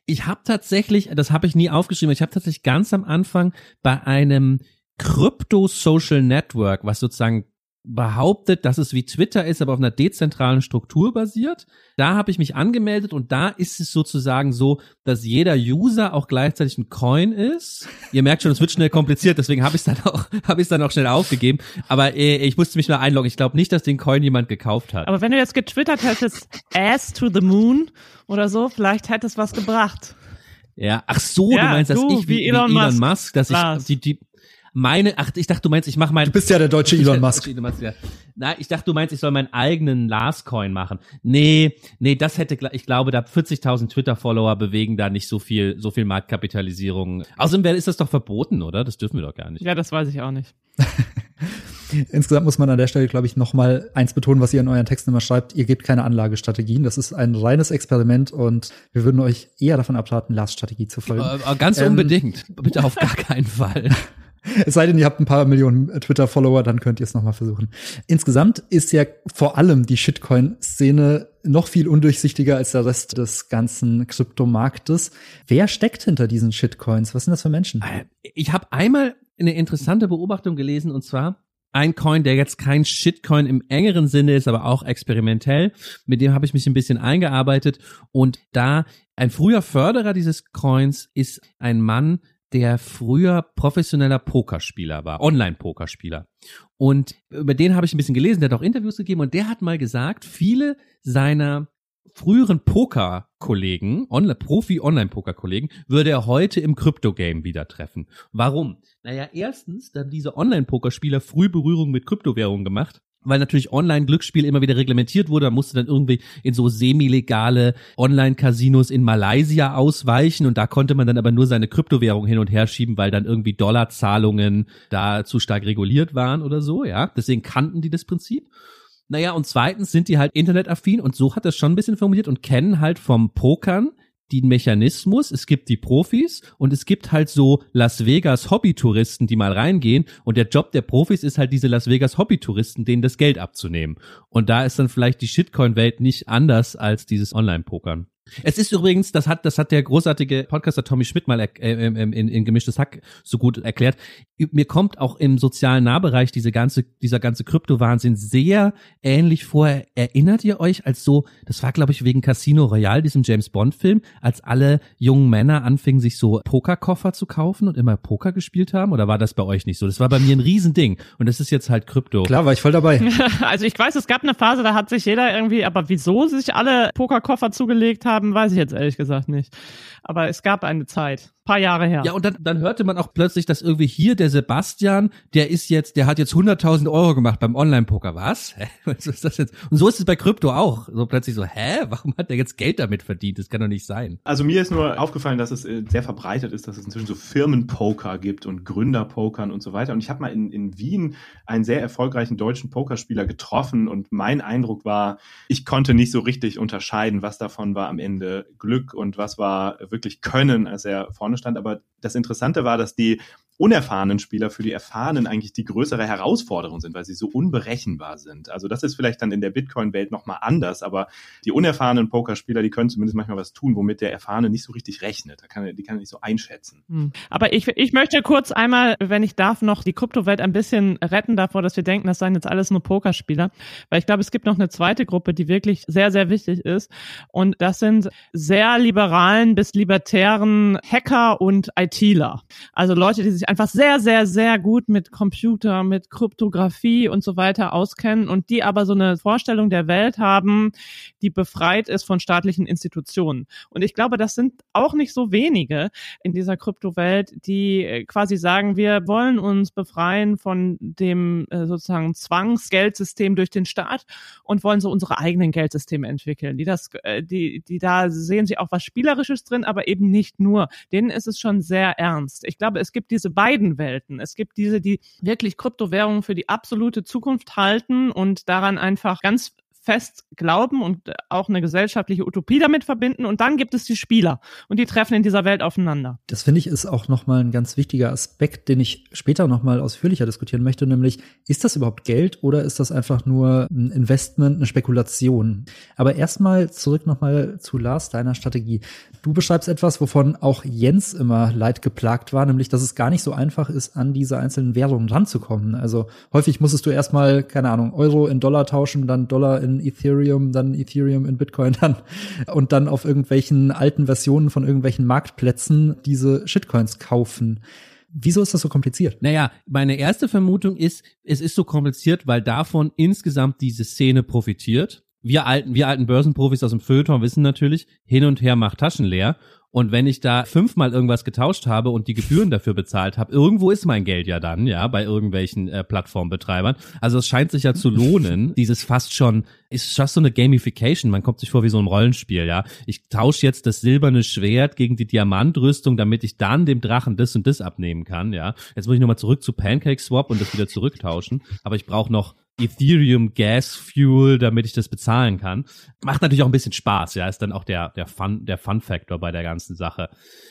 Ich habe tatsächlich tatsächlich, das habe ich nie aufgeschrieben, ich habe tatsächlich ganz am Anfang bei einem Krypto-Social Network, was sozusagen behauptet, dass es wie Twitter ist, aber auf einer dezentralen Struktur basiert. Da habe ich mich angemeldet und da ist es sozusagen so, dass jeder User auch gleichzeitig ein Coin ist. Ihr merkt schon, es wird schnell kompliziert, deswegen habe ich es dann auch habe ich dann auch schnell aufgegeben. Aber äh, ich musste mich nur einloggen. Ich glaube nicht, dass den Coin jemand gekauft hat. Aber wenn du jetzt getwittert hättest, Ass to the Moon oder so, vielleicht hätte es was gebracht. Ja, ach so, ja, du meinst, dass ich wie, wie Elon, Elon Musk, Musk dass Lars. ich die, die meine, ach, ich dachte, du meinst, ich mache mein. Du bist ja der deutsche Elon Musk. Elon Musk ja. Na, ich dachte, du meinst, ich soll meinen eigenen Last Coin machen. Nee, nee, das hätte, ich glaube, da 40.000 Twitter-Follower bewegen da nicht so viel, so viel Marktkapitalisierung. Außerdem ist das doch verboten, oder? Das dürfen wir doch gar nicht. Ja, das weiß ich auch nicht. Insgesamt muss man an der Stelle, glaube ich, noch mal eins betonen, was ihr in euren Texten immer schreibt. Ihr gebt keine Anlagestrategien. Das ist ein reines Experiment und wir würden euch eher davon abraten, Last-Strategie zu folgen. Äh, ganz ähm, unbedingt. Bitte auf gar keinen Fall. Es sei denn, ihr habt ein paar Millionen Twitter-Follower, dann könnt ihr es nochmal versuchen. Insgesamt ist ja vor allem die Shitcoin-Szene noch viel undurchsichtiger als der Rest des ganzen Kryptomarktes. Wer steckt hinter diesen Shitcoins? Was sind das für Menschen? Ich habe einmal eine interessante Beobachtung gelesen und zwar ein Coin, der jetzt kein Shitcoin im engeren Sinne ist, aber auch experimentell. Mit dem habe ich mich ein bisschen eingearbeitet und da ein früher Förderer dieses Coins ist ein Mann, der früher professioneller Pokerspieler war, Online-Pokerspieler. Und über den habe ich ein bisschen gelesen, der hat auch Interviews gegeben und der hat mal gesagt, viele seiner früheren Poker-Kollegen, Online Profi-Online-Poker-Kollegen, würde er heute im Krypto-Game wieder treffen. Warum? Naja, erstens, da diese Online-Pokerspieler früh Berührung mit Kryptowährungen gemacht weil natürlich Online-Glücksspiel immer wieder reglementiert wurde. Da musste dann irgendwie in so semi-legale Online-Casinos in Malaysia ausweichen und da konnte man dann aber nur seine Kryptowährung hin und her schieben, weil dann irgendwie Dollarzahlungen da zu stark reguliert waren oder so, ja. Deswegen kannten die das Prinzip. Naja, und zweitens sind die halt internetaffin und so hat das schon ein bisschen formuliert und kennen halt vom Pokern den Mechanismus, es gibt die Profis und es gibt halt so Las Vegas Hobbytouristen, die mal reingehen und der Job der Profis ist halt diese Las Vegas Hobbytouristen, denen das Geld abzunehmen. Und da ist dann vielleicht die Shitcoin-Welt nicht anders als dieses Online-Pokern. Es ist übrigens, das hat, das hat der großartige Podcaster Tommy Schmidt mal äh, in, in, in gemischtes Hack so gut erklärt. Mir kommt auch im sozialen Nahbereich diese ganze, dieser ganze Kryptowahnsinn sehr ähnlich vor. Erinnert ihr euch als so, das war glaube ich wegen Casino Royale, diesem James Bond Film, als alle jungen Männer anfingen sich so Pokerkoffer zu kaufen und immer Poker gespielt haben? Oder war das bei euch nicht so? Das war bei mir ein Riesending. Und das ist jetzt halt Krypto. Klar, war ich voll dabei. also ich weiß, es gab eine Phase, da hat sich jeder irgendwie, aber wieso sich alle Pokerkoffer zugelegt haben, haben, weiß ich jetzt ehrlich gesagt nicht. Aber es gab eine Zeit paar Jahre her. Ja, und dann, dann hörte man auch plötzlich, dass irgendwie hier der Sebastian, der ist jetzt, der hat jetzt 100.000 Euro gemacht beim Online-Poker. Was? Hä? Was ist das jetzt? Und so ist es bei Krypto auch. So plötzlich so, hä? Warum hat der jetzt Geld damit verdient? Das kann doch nicht sein. Also mir ist nur aufgefallen, dass es äh, sehr verbreitet ist, dass es inzwischen so Firmenpoker gibt und Gründerpokern und so weiter. Und ich habe mal in, in Wien einen sehr erfolgreichen deutschen Pokerspieler getroffen und mein Eindruck war, ich konnte nicht so richtig unterscheiden, was davon war am Ende Glück und was war wirklich Können, als er vorne stand. Aber das Interessante war, dass die unerfahrenen Spieler für die Erfahrenen eigentlich die größere Herausforderung sind, weil sie so unberechenbar sind. Also das ist vielleicht dann in der Bitcoin-Welt nochmal anders, aber die unerfahrenen Pokerspieler, die können zumindest manchmal was tun, womit der Erfahrene nicht so richtig rechnet. Da kann, die kann er nicht so einschätzen. Hm. Aber ich, ich möchte kurz einmal, wenn ich darf, noch die Kryptowelt ein bisschen retten davor, dass wir denken, das seien jetzt alles nur Pokerspieler. Weil ich glaube, es gibt noch eine zweite Gruppe, die wirklich sehr, sehr wichtig ist. Und das sind sehr liberalen bis libertären Hacker und ITler. Also Leute, die sich einfach sehr, sehr, sehr gut mit Computer, mit Kryptographie und so weiter auskennen und die aber so eine Vorstellung der Welt haben, die befreit ist von staatlichen Institutionen. Und ich glaube, das sind auch nicht so wenige in dieser Kryptowelt, die äh, quasi sagen, wir wollen uns befreien von dem äh, sozusagen Zwangsgeldsystem durch den Staat und wollen so unsere eigenen Geldsysteme entwickeln. Die das, äh, die, die da sehen sie auch was Spielerisches drin, aber eben nicht nur. Denen ist es schon sehr ernst. Ich glaube, es gibt diese beiden Welten. Es gibt diese, die wirklich Kryptowährungen für die absolute Zukunft halten und daran einfach ganz fest glauben und auch eine gesellschaftliche Utopie damit verbinden. Und dann gibt es die Spieler und die treffen in dieser Welt aufeinander. Das finde ich ist auch nochmal ein ganz wichtiger Aspekt, den ich später nochmal ausführlicher diskutieren möchte, nämlich ist das überhaupt Geld oder ist das einfach nur ein Investment, eine Spekulation? Aber erstmal zurück nochmal zu Lars, deiner Strategie. Du beschreibst etwas, wovon auch Jens immer leid geplagt war, nämlich, dass es gar nicht so einfach ist, an diese einzelnen Währungen ranzukommen. Also häufig musstest du erstmal, keine Ahnung, Euro in Dollar tauschen, dann Dollar in Ethereum, dann Ethereum in Bitcoin dann und dann auf irgendwelchen alten Versionen von irgendwelchen Marktplätzen diese Shitcoins kaufen. Wieso ist das so kompliziert? Naja, meine erste Vermutung ist, es ist so kompliziert, weil davon insgesamt diese Szene profitiert. Wir alten, wir alten Börsenprofis aus dem Feuilleton wissen natürlich, hin und her macht Taschen leer. Und wenn ich da fünfmal irgendwas getauscht habe und die Gebühren dafür bezahlt habe, irgendwo ist mein Geld ja dann, ja, bei irgendwelchen äh, Plattformbetreibern. Also es scheint sich ja zu lohnen. Dieses fast schon, ist fast so eine Gamification. Man kommt sich vor wie so ein Rollenspiel, ja. Ich tausche jetzt das silberne Schwert gegen die Diamantrüstung, damit ich dann dem Drachen das und das abnehmen kann, ja. Jetzt muss ich nochmal zurück zu Pancake Swap und das wieder zurücktauschen. Aber ich brauche noch Ethereum Gas Fuel, damit ich das bezahlen kann. Macht natürlich auch ein bisschen Spaß, ja, ist dann auch der, der Fun, der Fun-Factor bei der ganzen Sache.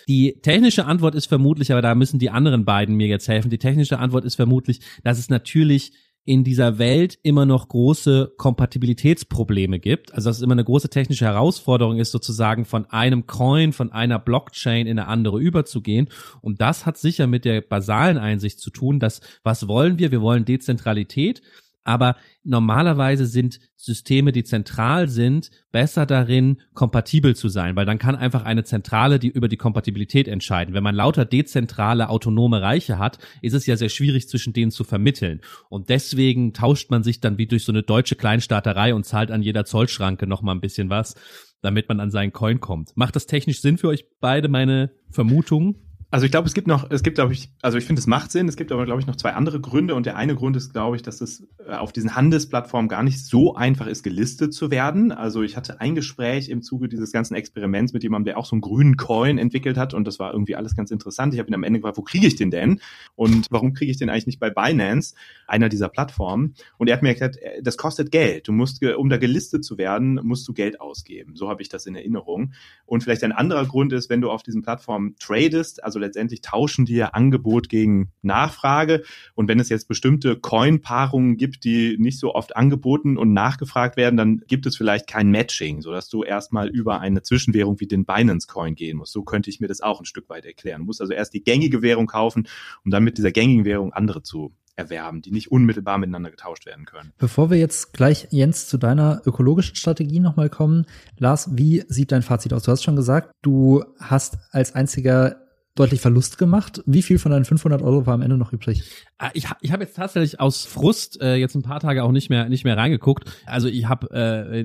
Die technische Antwort ist vermutlich, aber da müssen die anderen beiden mir jetzt helfen. Die technische Antwort ist vermutlich, dass es natürlich in dieser Welt immer noch große Kompatibilitätsprobleme gibt. Also dass es immer eine große technische Herausforderung ist, sozusagen von einem Coin, von einer Blockchain in eine andere überzugehen. Und das hat sicher mit der basalen Einsicht zu tun, dass was wollen wir? Wir wollen Dezentralität. Aber normalerweise sind Systeme, die zentral sind, besser darin, kompatibel zu sein, weil dann kann einfach eine Zentrale die über die Kompatibilität entscheiden. Wenn man lauter dezentrale, autonome Reiche hat, ist es ja sehr schwierig, zwischen denen zu vermitteln. Und deswegen tauscht man sich dann wie durch so eine deutsche Kleinstaaterei und zahlt an jeder Zollschranke noch mal ein bisschen was, damit man an seinen Coin kommt. Macht das technisch Sinn für euch beide, meine Vermutung? Also ich glaube, es gibt noch, es gibt, glaube ich, also ich finde, es macht Sinn. Es gibt aber, glaube ich, noch zwei andere Gründe. Und der eine Grund ist, glaube ich, dass es äh, auf diesen Handelsplattformen gar nicht so einfach ist, gelistet zu werden. Also ich hatte ein Gespräch im Zuge dieses ganzen Experiments mit jemandem, der auch so einen grünen Coin entwickelt hat. Und das war irgendwie alles ganz interessant. Ich habe ihn am Ende gefragt, wo kriege ich den denn? Und warum kriege ich den eigentlich nicht bei Binance, einer dieser Plattformen? Und er hat mir erklärt, äh, das kostet Geld. Du musst, um da gelistet zu werden, musst du Geld ausgeben. So habe ich das in Erinnerung. Und vielleicht ein anderer Grund ist, wenn du auf diesen Plattformen tradest, also letztendlich tauschen die ja Angebot gegen Nachfrage. Und wenn es jetzt bestimmte Coin-Paarungen gibt, die nicht so oft angeboten und nachgefragt werden, dann gibt es vielleicht kein Matching, sodass du erstmal über eine Zwischenwährung wie den Binance-Coin gehen musst. So könnte ich mir das auch ein Stück weit erklären. Du musst also erst die gängige Währung kaufen, um dann mit dieser gängigen Währung andere zu erwerben, die nicht unmittelbar miteinander getauscht werden können. Bevor wir jetzt gleich, Jens, zu deiner ökologischen Strategie nochmal kommen, Lars, wie sieht dein Fazit aus? Du hast schon gesagt, du hast als einziger deutlich Verlust gemacht. Wie viel von deinen 500 Euro war am Ende noch übrig? Ah, ich, ich habe jetzt tatsächlich aus Frust äh, jetzt ein paar Tage auch nicht mehr nicht mehr reingeguckt. Also ich habe, äh,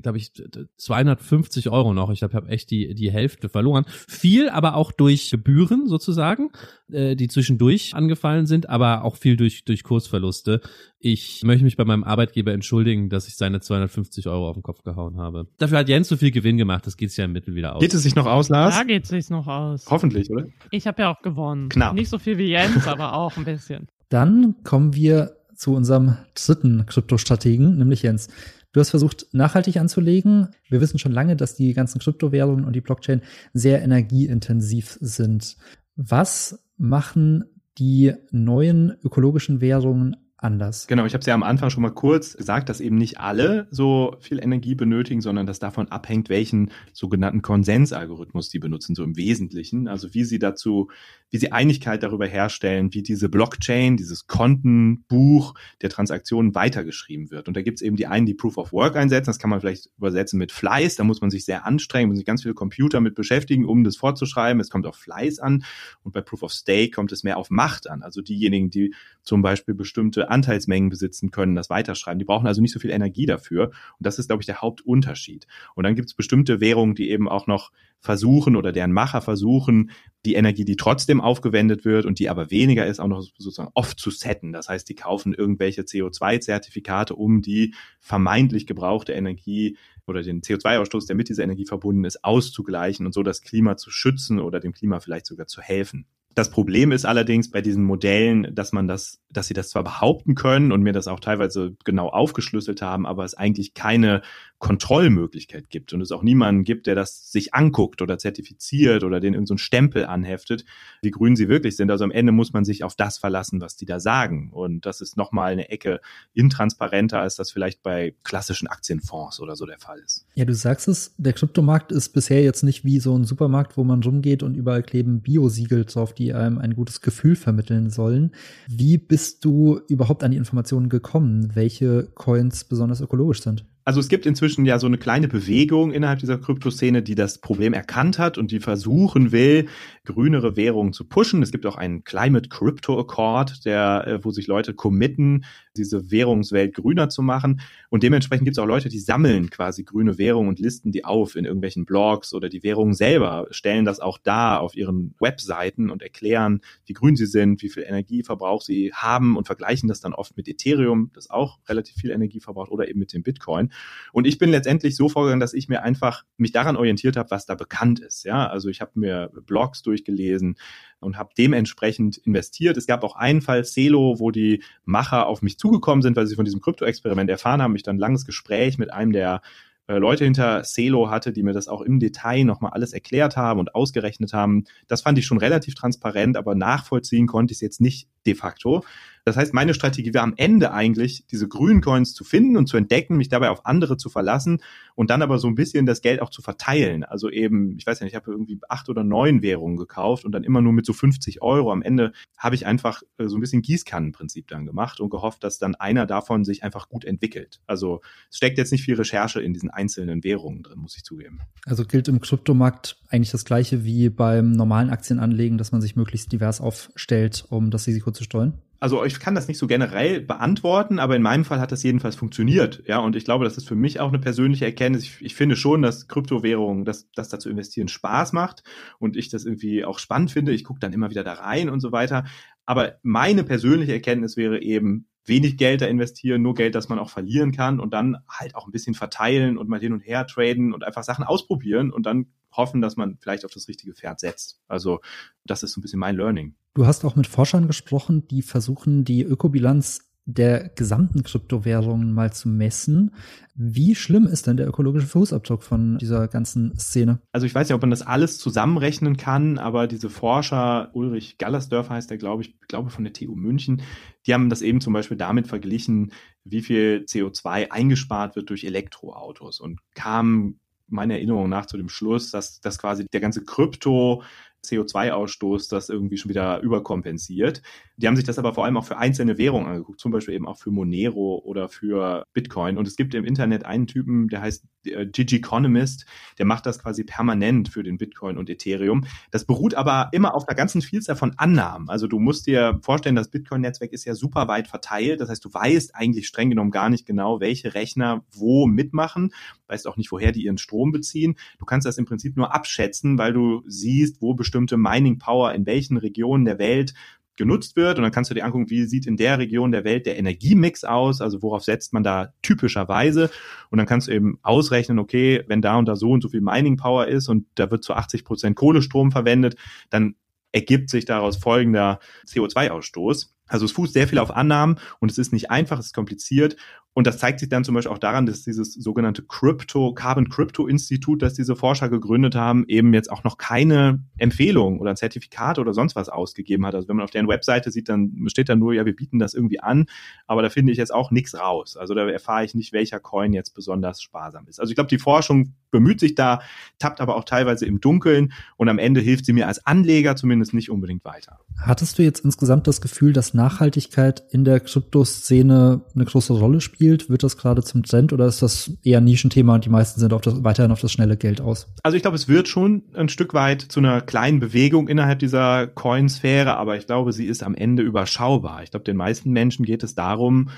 glaube ich, 250 Euro noch. Ich habe hab echt die die Hälfte verloren. Viel, aber auch durch Gebühren sozusagen, äh, die zwischendurch angefallen sind, aber auch viel durch durch Kursverluste. Ich möchte mich bei meinem Arbeitgeber entschuldigen, dass ich seine 250 Euro auf den Kopf gehauen habe. Dafür hat Jens so viel Gewinn gemacht, das geht ja im Mittel wieder aus. Geht es sich noch aus, Lars? Da geht es sich noch aus. Hoffentlich, oder? Ich habe ja auch gewonnen. Knapp. Nicht so viel wie Jens, aber auch ein bisschen. Dann kommen wir zu unserem dritten Kryptostrategen, nämlich Jens. Du hast versucht, nachhaltig anzulegen. Wir wissen schon lange, dass die ganzen Kryptowährungen und die Blockchain sehr energieintensiv sind. Was machen die neuen ökologischen Währungen anders. Genau, ich habe es ja am Anfang schon mal kurz gesagt, dass eben nicht alle so viel Energie benötigen, sondern dass davon abhängt, welchen sogenannten Konsensalgorithmus die benutzen, so im Wesentlichen. Also wie sie dazu, wie sie Einigkeit darüber herstellen, wie diese Blockchain, dieses Kontenbuch der Transaktionen weitergeschrieben wird. Und da gibt es eben die einen, die Proof of Work einsetzen, das kann man vielleicht übersetzen mit Fleiß, da muss man sich sehr anstrengen, muss sich ganz viele Computer mit beschäftigen, um das vorzuschreiben. Es kommt auf Fleiß an und bei Proof of Stake kommt es mehr auf Macht an. Also diejenigen, die zum Beispiel bestimmte Anteilsmengen besitzen können, das weiterschreiben. Die brauchen also nicht so viel Energie dafür. Und das ist, glaube ich, der Hauptunterschied. Und dann gibt es bestimmte Währungen, die eben auch noch versuchen oder deren Macher versuchen, die Energie, die trotzdem aufgewendet wird und die aber weniger ist, auch noch sozusagen oft zu setten. Das heißt, die kaufen irgendwelche CO2-Zertifikate, um die vermeintlich gebrauchte Energie oder den CO2-Ausstoß, der mit dieser Energie verbunden ist, auszugleichen und so das Klima zu schützen oder dem Klima vielleicht sogar zu helfen. Das Problem ist allerdings bei diesen Modellen, dass man das, dass sie das zwar behaupten können und mir das auch teilweise genau aufgeschlüsselt haben, aber es eigentlich keine Kontrollmöglichkeit gibt und es auch niemanden gibt, der das sich anguckt oder zertifiziert oder den irgendeinen so Stempel anheftet, wie grün sie wirklich sind. Also am Ende muss man sich auf das verlassen, was die da sagen. Und das ist nochmal eine Ecke intransparenter, als das vielleicht bei klassischen Aktienfonds oder so der Fall ist. Ja, du sagst es, der Kryptomarkt ist bisher jetzt nicht wie so ein Supermarkt, wo man rumgeht und überall kleben Biosiegel drauf, die einem ein gutes Gefühl vermitteln sollen. Wie bist du überhaupt an die Informationen gekommen, welche Coins besonders ökologisch sind? Also es gibt inzwischen ja so eine kleine Bewegung innerhalb dieser Kryptoszene, die das Problem erkannt hat und die versuchen will, grünere Währungen zu pushen. Es gibt auch einen Climate Crypto Accord, der, äh, wo sich Leute committen, diese Währungswelt grüner zu machen. Und dementsprechend gibt es auch Leute, die sammeln quasi grüne Währungen und listen die auf in irgendwelchen Blogs oder die Währungen selber stellen das auch da auf ihren Webseiten und erklären, wie grün sie sind, wie viel Energieverbrauch sie haben und vergleichen das dann oft mit Ethereum, das auch relativ viel Energie verbraucht oder eben mit dem Bitcoin. Und ich bin letztendlich so vorgegangen, dass ich mir einfach mich daran orientiert habe, was da bekannt ist. Ja, also ich habe mir Blogs durchgelesen und habe dementsprechend investiert. Es gab auch einen Fall, Celo, wo die Macher auf mich zugekommen sind, weil sie von diesem Krypto-Experiment erfahren haben. Ich dann ein langes Gespräch mit einem der äh, Leute hinter Celo hatte, die mir das auch im Detail nochmal alles erklärt haben und ausgerechnet haben. Das fand ich schon relativ transparent, aber nachvollziehen konnte ich es jetzt nicht de facto. Das heißt, meine Strategie war am Ende eigentlich, diese grünen Coins zu finden und zu entdecken, mich dabei auf andere zu verlassen und dann aber so ein bisschen das Geld auch zu verteilen. Also eben, ich weiß ja nicht, ich habe irgendwie acht oder neun Währungen gekauft und dann immer nur mit so 50 Euro. Am Ende habe ich einfach äh, so ein bisschen Gießkannenprinzip dann gemacht und gehofft, dass dann einer davon sich einfach gut entwickelt. Also es steckt jetzt nicht viel Recherche in diesen einzelnen Währungen drin, muss ich zugeben. Also gilt im Kryptomarkt eigentlich das gleiche wie beim normalen Aktienanlegen, dass man sich möglichst divers aufstellt, um das Risiko zu steuern? Also ich kann das nicht so generell beantworten, aber in meinem Fall hat das jedenfalls funktioniert. Ja, und ich glaube, das ist für mich auch eine persönliche Erkenntnis. Ich, ich finde schon, dass Kryptowährungen, dass, dass da zu investieren Spaß macht und ich das irgendwie auch spannend finde. Ich gucke dann immer wieder da rein und so weiter. Aber meine persönliche Erkenntnis wäre eben, wenig Geld da investieren, nur Geld, das man auch verlieren kann und dann halt auch ein bisschen verteilen und mal hin und her traden und einfach Sachen ausprobieren und dann hoffen, dass man vielleicht auf das richtige Pferd setzt. Also das ist so ein bisschen mein Learning. Du hast auch mit Forschern gesprochen, die versuchen, die Ökobilanz der gesamten Kryptowährungen mal zu messen. Wie schlimm ist denn der ökologische Fußabdruck von dieser ganzen Szene? Also ich weiß ja, ob man das alles zusammenrechnen kann, aber diese Forscher, Ulrich Gallersdörfer heißt der, glaube ich, glaube von der TU München, die haben das eben zum Beispiel damit verglichen, wie viel CO2 eingespart wird durch Elektroautos und kamen meiner Erinnerung nach zu dem Schluss, dass, dass quasi der ganze Krypto CO2-Ausstoß das irgendwie schon wieder überkompensiert. Die haben sich das aber vor allem auch für einzelne Währungen angeguckt, zum Beispiel eben auch für Monero oder für Bitcoin. Und es gibt im Internet einen Typen, der heißt äh, Gigi Economist, der macht das quasi permanent für den Bitcoin und Ethereum. Das beruht aber immer auf einer ganzen Vielzahl von Annahmen. Also du musst dir vorstellen, das Bitcoin-Netzwerk ist ja super weit verteilt. Das heißt, du weißt eigentlich streng genommen gar nicht genau, welche Rechner wo mitmachen, weißt auch nicht, woher die ihren Strom beziehen. Du kannst das im Prinzip nur abschätzen, weil du siehst, wo bestimmte Mining Power in welchen Regionen der Welt genutzt wird. Und dann kannst du dir angucken, wie sieht in der Region der Welt der Energiemix aus, also worauf setzt man da typischerweise. Und dann kannst du eben ausrechnen, okay, wenn da und da so und so viel Mining Power ist und da wird zu 80 Prozent Kohlestrom verwendet, dann ergibt sich daraus folgender CO2-Ausstoß. Also es fußt sehr viel auf Annahmen und es ist nicht einfach, es ist kompliziert und das zeigt sich dann zum Beispiel auch daran, dass dieses sogenannte Crypto, Carbon Crypto Institut, das diese Forscher gegründet haben, eben jetzt auch noch keine Empfehlung oder ein Zertifikat oder sonst was ausgegeben hat. Also wenn man auf deren Webseite sieht, dann steht da nur, ja, wir bieten das irgendwie an, aber da finde ich jetzt auch nichts raus. Also da erfahre ich nicht, welcher Coin jetzt besonders sparsam ist. Also ich glaube, die Forschung bemüht sich da, tappt aber auch teilweise im Dunkeln und am Ende hilft sie mir als Anleger zumindest nicht unbedingt weiter. Hattest du jetzt insgesamt das Gefühl, dass Nachhaltigkeit in der Kryptoszene eine große Rolle spielt? Spielt? Wird das gerade zum Trend oder ist das eher ein Nischenthema und die meisten sind auf das, weiterhin auf das schnelle Geld aus? Also ich glaube, es wird schon ein Stück weit zu einer kleinen Bewegung innerhalb dieser Coinsphäre, aber ich glaube, sie ist am Ende überschaubar. Ich glaube, den meisten Menschen geht es darum,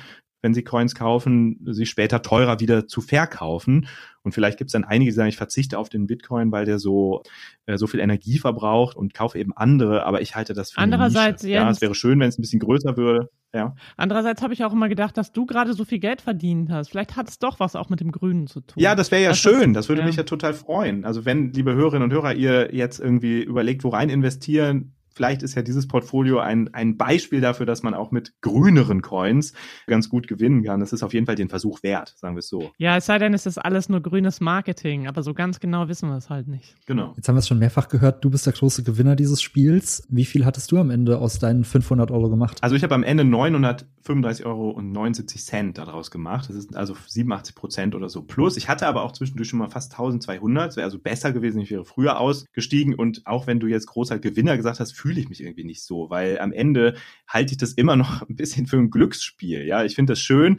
wenn sie Coins kaufen, sie später teurer wieder zu verkaufen. Und vielleicht gibt es dann einige, die sagen, ich verzichte auf den Bitcoin, weil der so, äh, so viel Energie verbraucht und kaufe eben andere, aber ich halte das für Andererseits, eine Nische. Ja, es wäre schön, wenn es ein bisschen größer würde. Ja. Andererseits habe ich auch immer gedacht, dass du gerade so viel Geld verdient hast. Vielleicht hat es doch was auch mit dem Grünen zu tun. Ja, das wäre ja das schön. Das würde ja. mich ja total freuen. Also wenn, liebe Hörerinnen und Hörer, ihr jetzt irgendwie überlegt, wo rein investieren, vielleicht ist ja dieses Portfolio ein, ein Beispiel dafür, dass man auch mit grüneren Coins ganz gut gewinnen kann. Das ist auf jeden Fall den Versuch wert, sagen wir es so. Ja, es sei denn, es ist alles nur grünes Marketing, aber so ganz genau wissen wir es halt nicht. Genau. Jetzt haben wir es schon mehrfach gehört, du bist der große Gewinner dieses Spiels. Wie viel hattest du am Ende aus deinen 500 Euro gemacht? Also ich habe am Ende 935 Euro und 79 Cent daraus gemacht. Das ist also 87 Prozent oder so plus. Ich hatte aber auch zwischendurch schon mal fast 1200. Es wäre also besser gewesen, ich wäre früher ausgestiegen. Und auch wenn du jetzt großer Gewinner gesagt hast, fühle ich mich irgendwie nicht so, weil am Ende halte ich das immer noch ein bisschen für ein Glücksspiel. Ja, ich finde das schön,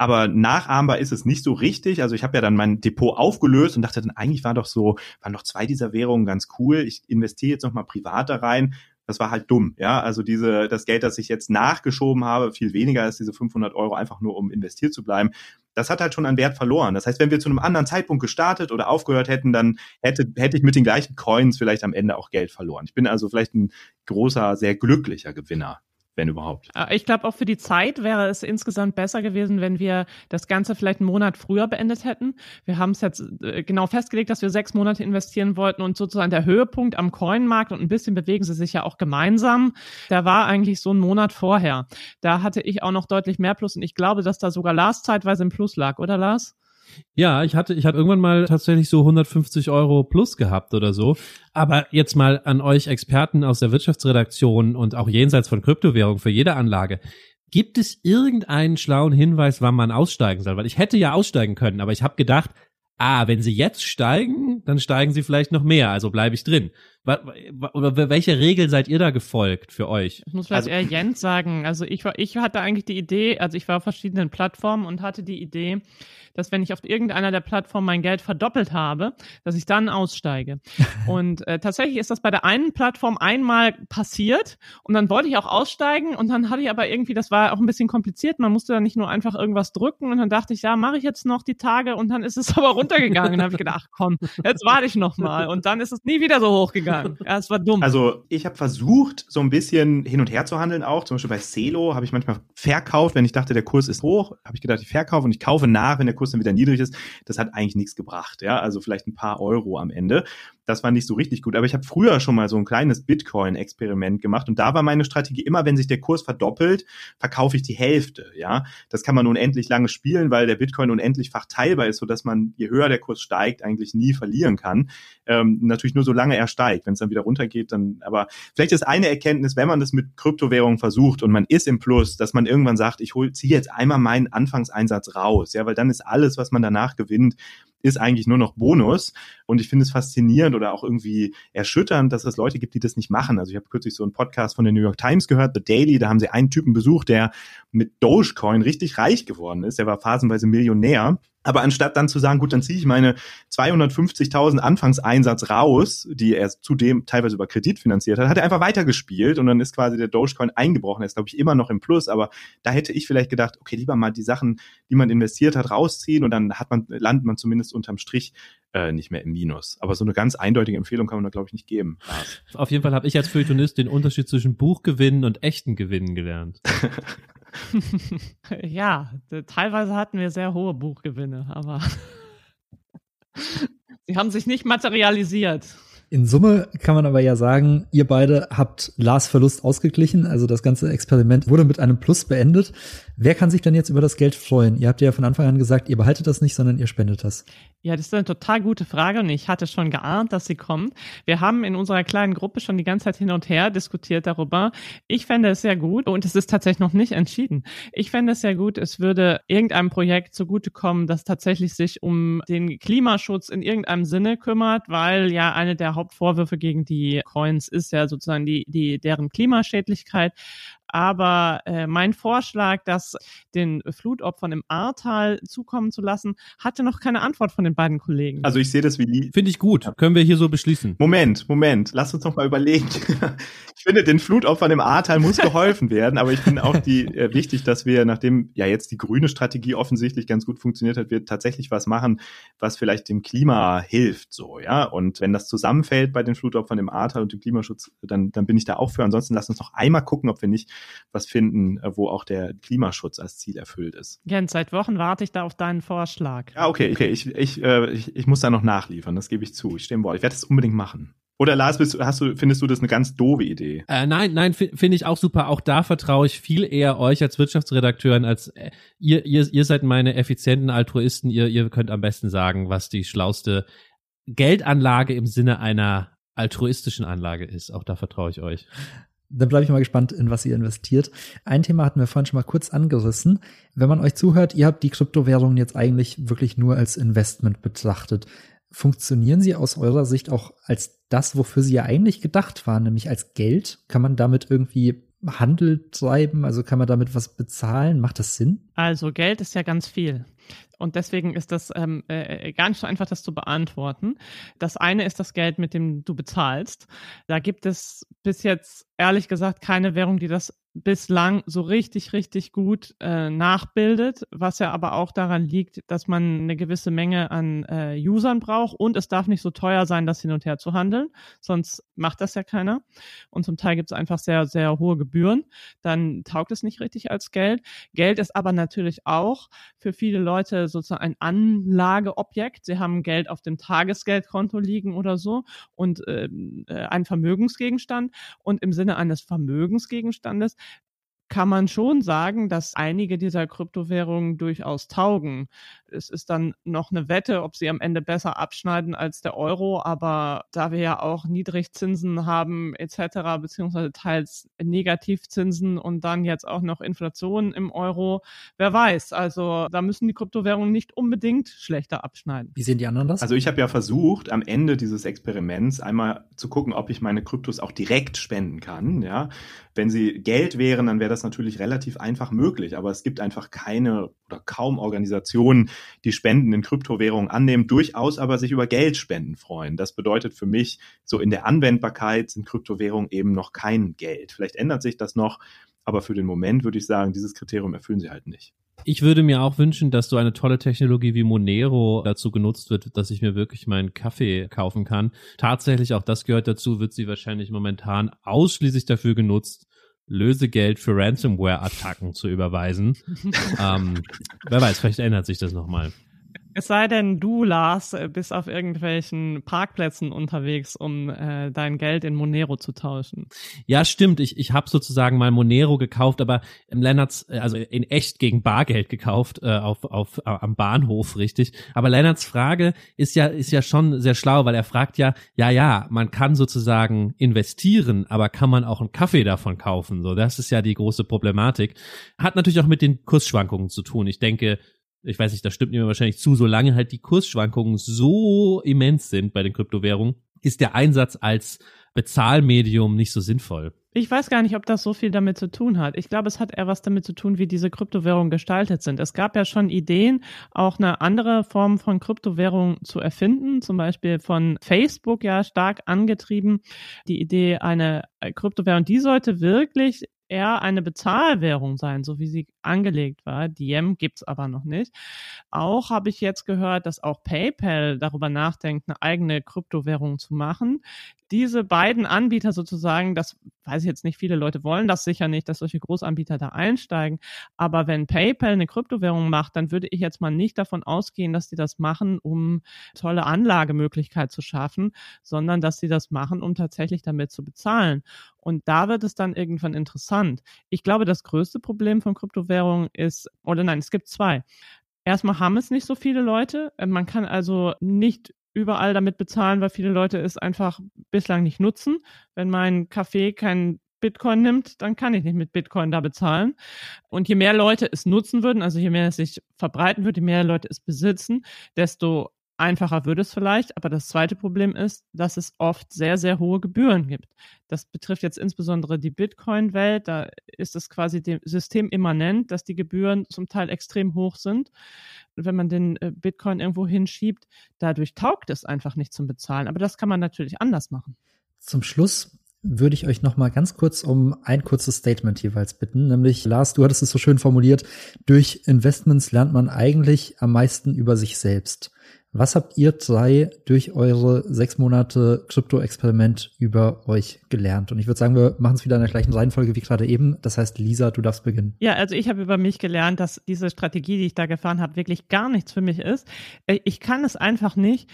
aber nachahmbar ist es nicht so richtig. Also ich habe ja dann mein Depot aufgelöst und dachte dann, eigentlich war doch so, waren doch zwei dieser Währungen ganz cool. Ich investiere jetzt nochmal privat da rein. Das war halt dumm, ja. Also diese, das Geld, das ich jetzt nachgeschoben habe, viel weniger als diese 500 Euro, einfach nur um investiert zu bleiben das hat halt schon an Wert verloren. Das heißt, wenn wir zu einem anderen Zeitpunkt gestartet oder aufgehört hätten, dann hätte, hätte ich mit den gleichen Coins vielleicht am Ende auch Geld verloren. Ich bin also vielleicht ein großer, sehr glücklicher Gewinner wenn überhaupt. Äh, ich glaube, auch für die Zeit wäre es insgesamt besser gewesen, wenn wir das Ganze vielleicht einen Monat früher beendet hätten. Wir haben es jetzt äh, genau festgelegt, dass wir sechs Monate investieren wollten und sozusagen der Höhepunkt am Coinmarkt und ein bisschen bewegen sie sich ja auch gemeinsam. Da war eigentlich so ein Monat vorher. Da hatte ich auch noch deutlich mehr Plus und ich glaube, dass da sogar Lars zeitweise im Plus lag, oder Lars? Ja, ich hatte, ich hatte irgendwann mal tatsächlich so 150 Euro plus gehabt oder so. Aber jetzt mal an euch Experten aus der Wirtschaftsredaktion und auch jenseits von Kryptowährung für jede Anlage. Gibt es irgendeinen schlauen Hinweis, wann man aussteigen soll? Weil ich hätte ja aussteigen können, aber ich habe gedacht, ah, wenn sie jetzt steigen, dann steigen sie vielleicht noch mehr, also bleibe ich drin. Oder welche Regel seid ihr da gefolgt für euch? Ich muss vielleicht also, eher Jens sagen. Also ich war, ich hatte eigentlich die Idee, also ich war auf verschiedenen Plattformen und hatte die Idee, dass wenn ich auf irgendeiner der Plattformen mein Geld verdoppelt habe, dass ich dann aussteige. und äh, tatsächlich ist das bei der einen Plattform einmal passiert und dann wollte ich auch aussteigen und dann hatte ich aber irgendwie, das war auch ein bisschen kompliziert, man musste dann nicht nur einfach irgendwas drücken und dann dachte ich, ja, mache ich jetzt noch die Tage und dann ist es aber runtergegangen. und dann habe ich gedacht, ach komm, jetzt warte ich noch mal und dann ist es nie wieder so hochgegangen. Ja, es war dumm. Also ich habe versucht, so ein bisschen hin und her zu handeln auch. Zum Beispiel bei Celo habe ich manchmal verkauft, wenn ich dachte, der Kurs ist hoch, habe ich gedacht, ich verkaufe und ich kaufe nach, wenn der Kurs dann wieder niedrig ist, das hat eigentlich nichts gebracht. Ja, also vielleicht ein paar Euro am Ende. Das war nicht so richtig gut. Aber ich habe früher schon mal so ein kleines Bitcoin-Experiment gemacht und da war meine Strategie immer, wenn sich der Kurs verdoppelt, verkaufe ich die Hälfte. Ja, das kann man unendlich lange spielen, weil der Bitcoin unendlichfach teilbar ist, so dass man je höher der Kurs steigt, eigentlich nie verlieren kann. Ähm, natürlich nur solange er steigt. Wenn es dann wieder runtergeht, dann. Aber vielleicht ist eine Erkenntnis, wenn man das mit Kryptowährungen versucht und man ist im Plus, dass man irgendwann sagt, ich hol, ziehe jetzt einmal meinen Anfangseinsatz raus. Ja, weil dann ist alles, was man danach gewinnt, ist eigentlich nur noch Bonus. Und ich finde es faszinierend oder auch irgendwie erschütternd, dass es Leute gibt, die das nicht machen. Also ich habe kürzlich so einen Podcast von der New York Times gehört, The Daily, da haben sie einen Typen besucht, der mit Dogecoin richtig reich geworden ist. Der war phasenweise Millionär aber anstatt dann zu sagen, gut, dann ziehe ich meine 250.000 Anfangseinsatz raus, die er zudem teilweise über Kredit finanziert hat, hat er einfach weitergespielt und dann ist quasi der Dogecoin eingebrochen. Er ist, glaube ich, immer noch im Plus, aber da hätte ich vielleicht gedacht, okay, lieber mal die Sachen, die man investiert hat, rausziehen und dann hat man, landet man zumindest unterm Strich äh, nicht mehr im Minus. Aber so eine ganz eindeutige Empfehlung kann man da, glaube ich, nicht geben. Auf jeden Fall habe ich als Feuilletonist den Unterschied zwischen Buchgewinnen und echten Gewinnen gelernt. ja, teilweise hatten wir sehr hohe Buchgewinne, aber sie haben sich nicht materialisiert. In Summe kann man aber ja sagen, ihr beide habt Lars Verlust ausgeglichen. Also das ganze Experiment wurde mit einem Plus beendet. Wer kann sich denn jetzt über das Geld freuen? Ihr habt ja von Anfang an gesagt, ihr behaltet das nicht, sondern ihr spendet das. Ja, das ist eine total gute Frage und ich hatte schon geahnt, dass sie kommt. Wir haben in unserer kleinen Gruppe schon die ganze Zeit hin und her diskutiert darüber. Ich fände es sehr gut und es ist tatsächlich noch nicht entschieden. Ich fände es sehr gut, es würde irgendeinem Projekt zugutekommen, das tatsächlich sich um den Klimaschutz in irgendeinem Sinne kümmert, weil ja eine der Hauptvorwürfe gegen die Coins ist ja sozusagen die, die, deren Klimaschädlichkeit. Aber äh, mein Vorschlag, das den Flutopfern im Ahrtal zukommen zu lassen, hatte noch keine Antwort von den beiden Kollegen. Also ich sehe das wie Finde ich gut. Können wir hier so beschließen. Moment, Moment. Lass uns noch mal überlegen. Ich finde, den Flutopfern im Ahrtal muss geholfen werden, aber ich finde auch die äh, wichtig, dass wir, nachdem ja jetzt die grüne Strategie offensichtlich ganz gut funktioniert hat, wir tatsächlich was machen, was vielleicht dem Klima hilft, so, ja. Und wenn das zusammenfällt bei den Flutopfern im Ahrtal und dem Klimaschutz, dann, dann bin ich da auch für. Ansonsten lass uns noch einmal gucken, ob wir nicht was finden, äh, wo auch der Klimaschutz als Ziel erfüllt ist. Jens, seit Wochen warte ich da auf deinen Vorschlag. Ja, okay, okay. Ich, ich, äh, ich, ich muss da noch nachliefern, das gebe ich zu. Ich stehe im Wort. Ich werde das unbedingt machen. Oder Lars, bist, hast du, findest du das eine ganz doofe Idee? Äh, nein, nein, finde ich auch super. Auch da vertraue ich viel eher euch als Wirtschaftsredakteuren als äh, ihr, ihr, ihr seid meine effizienten Altruisten. Ihr, ihr könnt am besten sagen, was die schlauste Geldanlage im Sinne einer altruistischen Anlage ist. Auch da vertraue ich euch. Dann bleibe ich mal gespannt, in was ihr investiert. Ein Thema hatten wir vorhin schon mal kurz angerissen. Wenn man euch zuhört, ihr habt die Kryptowährungen jetzt eigentlich wirklich nur als Investment betrachtet. Funktionieren sie aus eurer Sicht auch als das, wofür sie ja eigentlich gedacht waren, nämlich als Geld? Kann man damit irgendwie Handel treiben? Also kann man damit was bezahlen? Macht das Sinn? Also Geld ist ja ganz viel. Und deswegen ist das ähm, äh, gar nicht so einfach, das zu beantworten. Das eine ist das Geld, mit dem du bezahlst. Da gibt es bis jetzt ehrlich gesagt keine Währung, die das bislang so richtig, richtig gut äh, nachbildet, was ja aber auch daran liegt, dass man eine gewisse Menge an äh, Usern braucht und es darf nicht so teuer sein, das hin und her zu handeln, sonst macht das ja keiner. Und zum Teil gibt es einfach sehr, sehr hohe Gebühren. Dann taugt es nicht richtig als Geld. Geld ist aber natürlich auch für viele Leute sozusagen ein Anlageobjekt. Sie haben Geld auf dem Tagesgeldkonto liegen oder so und ähm, äh, ein Vermögensgegenstand. Und im Sinne eines Vermögensgegenstandes kann man schon sagen, dass einige dieser Kryptowährungen durchaus taugen. Es ist dann noch eine Wette, ob sie am Ende besser abschneiden als der Euro, aber da wir ja auch Niedrigzinsen haben etc., beziehungsweise teils Negativzinsen und dann jetzt auch noch Inflation im Euro, wer weiß. Also da müssen die Kryptowährungen nicht unbedingt schlechter abschneiden. Wie sehen die anderen das? Also ich habe ja versucht, am Ende dieses Experiments einmal zu gucken, ob ich meine Kryptos auch direkt spenden kann. Ja, wenn sie Geld wären, dann wäre das natürlich relativ einfach möglich, aber es gibt einfach keine oder kaum Organisationen, die Spenden in Kryptowährungen annehmen, durchaus aber sich über Geldspenden freuen. Das bedeutet für mich, so in der Anwendbarkeit sind Kryptowährungen eben noch kein Geld. Vielleicht ändert sich das noch, aber für den Moment würde ich sagen, dieses Kriterium erfüllen sie halt nicht. Ich würde mir auch wünschen, dass so eine tolle Technologie wie Monero dazu genutzt wird, dass ich mir wirklich meinen Kaffee kaufen kann. Tatsächlich, auch das gehört dazu, wird sie wahrscheinlich momentan ausschließlich dafür genutzt, Lösegeld für Ransomware-Attacken zu überweisen. ähm, wer weiß, vielleicht ändert sich das nochmal. Es sei denn, du, Lars, bist auf irgendwelchen Parkplätzen unterwegs, um äh, dein Geld in Monero zu tauschen. Ja, stimmt. Ich, ich habe sozusagen mal Monero gekauft, aber im Lennarts, äh, also in echt gegen Bargeld gekauft, äh, auf, auf, äh, am Bahnhof, richtig. Aber Lennarts Frage ist ja, ist ja schon sehr schlau, weil er fragt ja, ja, ja, man kann sozusagen investieren, aber kann man auch einen Kaffee davon kaufen? So, das ist ja die große Problematik. Hat natürlich auch mit den Kursschwankungen zu tun. Ich denke, ich weiß nicht, das stimmt mir wahrscheinlich zu, solange halt die Kursschwankungen so immens sind bei den Kryptowährungen, ist der Einsatz als Bezahlmedium nicht so sinnvoll. Ich weiß gar nicht, ob das so viel damit zu tun hat. Ich glaube, es hat eher was damit zu tun, wie diese Kryptowährungen gestaltet sind. Es gab ja schon Ideen, auch eine andere Form von Kryptowährung zu erfinden, zum Beispiel von Facebook ja stark angetrieben. Die Idee, eine Kryptowährung, die sollte wirklich eher eine Bezahlwährung sein, so wie sie angelegt war. Diem gibt's aber noch nicht. Auch habe ich jetzt gehört, dass auch PayPal darüber nachdenkt, eine eigene Kryptowährung zu machen. Diese beiden Anbieter sozusagen, das weiß ich jetzt nicht, viele Leute wollen das sicher nicht, dass solche Großanbieter da einsteigen. Aber wenn PayPal eine Kryptowährung macht, dann würde ich jetzt mal nicht davon ausgehen, dass die das machen, um tolle Anlagemöglichkeit zu schaffen, sondern dass sie das machen, um tatsächlich damit zu bezahlen. Und da wird es dann irgendwann interessant. Ich glaube, das größte Problem von Kryptowährungen ist, oder nein, es gibt zwei. Erstmal haben es nicht so viele Leute. Äh, man kann also nicht überall damit bezahlen, weil viele Leute es einfach bislang nicht nutzen. Wenn mein Café kein Bitcoin nimmt, dann kann ich nicht mit Bitcoin da bezahlen. Und je mehr Leute es nutzen würden, also je mehr es sich verbreiten würde, je mehr Leute es besitzen, desto einfacher würde es vielleicht, aber das zweite Problem ist, dass es oft sehr, sehr hohe Gebühren gibt. Das betrifft jetzt insbesondere die Bitcoin-Welt. Da ist es quasi dem System immanent, dass die Gebühren zum Teil extrem hoch sind. Wenn man den äh, Bitcoin irgendwo hinschiebt, dadurch taugt es einfach nicht zum Bezahlen. Aber das kann man natürlich anders machen. Zum Schluss würde ich euch noch mal ganz kurz um ein kurzes Statement jeweils bitten, nämlich Lars, du hattest es so schön formuliert, durch Investments lernt man eigentlich am meisten über sich selbst. Was habt ihr drei durch eure sechs Monate Krypto-Experiment über euch gelernt? Und ich würde sagen, wir machen es wieder in der gleichen Reihenfolge wie gerade eben. Das heißt, Lisa, du darfst beginnen. Ja, also ich habe über mich gelernt, dass diese Strategie, die ich da gefahren habe, wirklich gar nichts für mich ist. Äh, ich kann es einfach nicht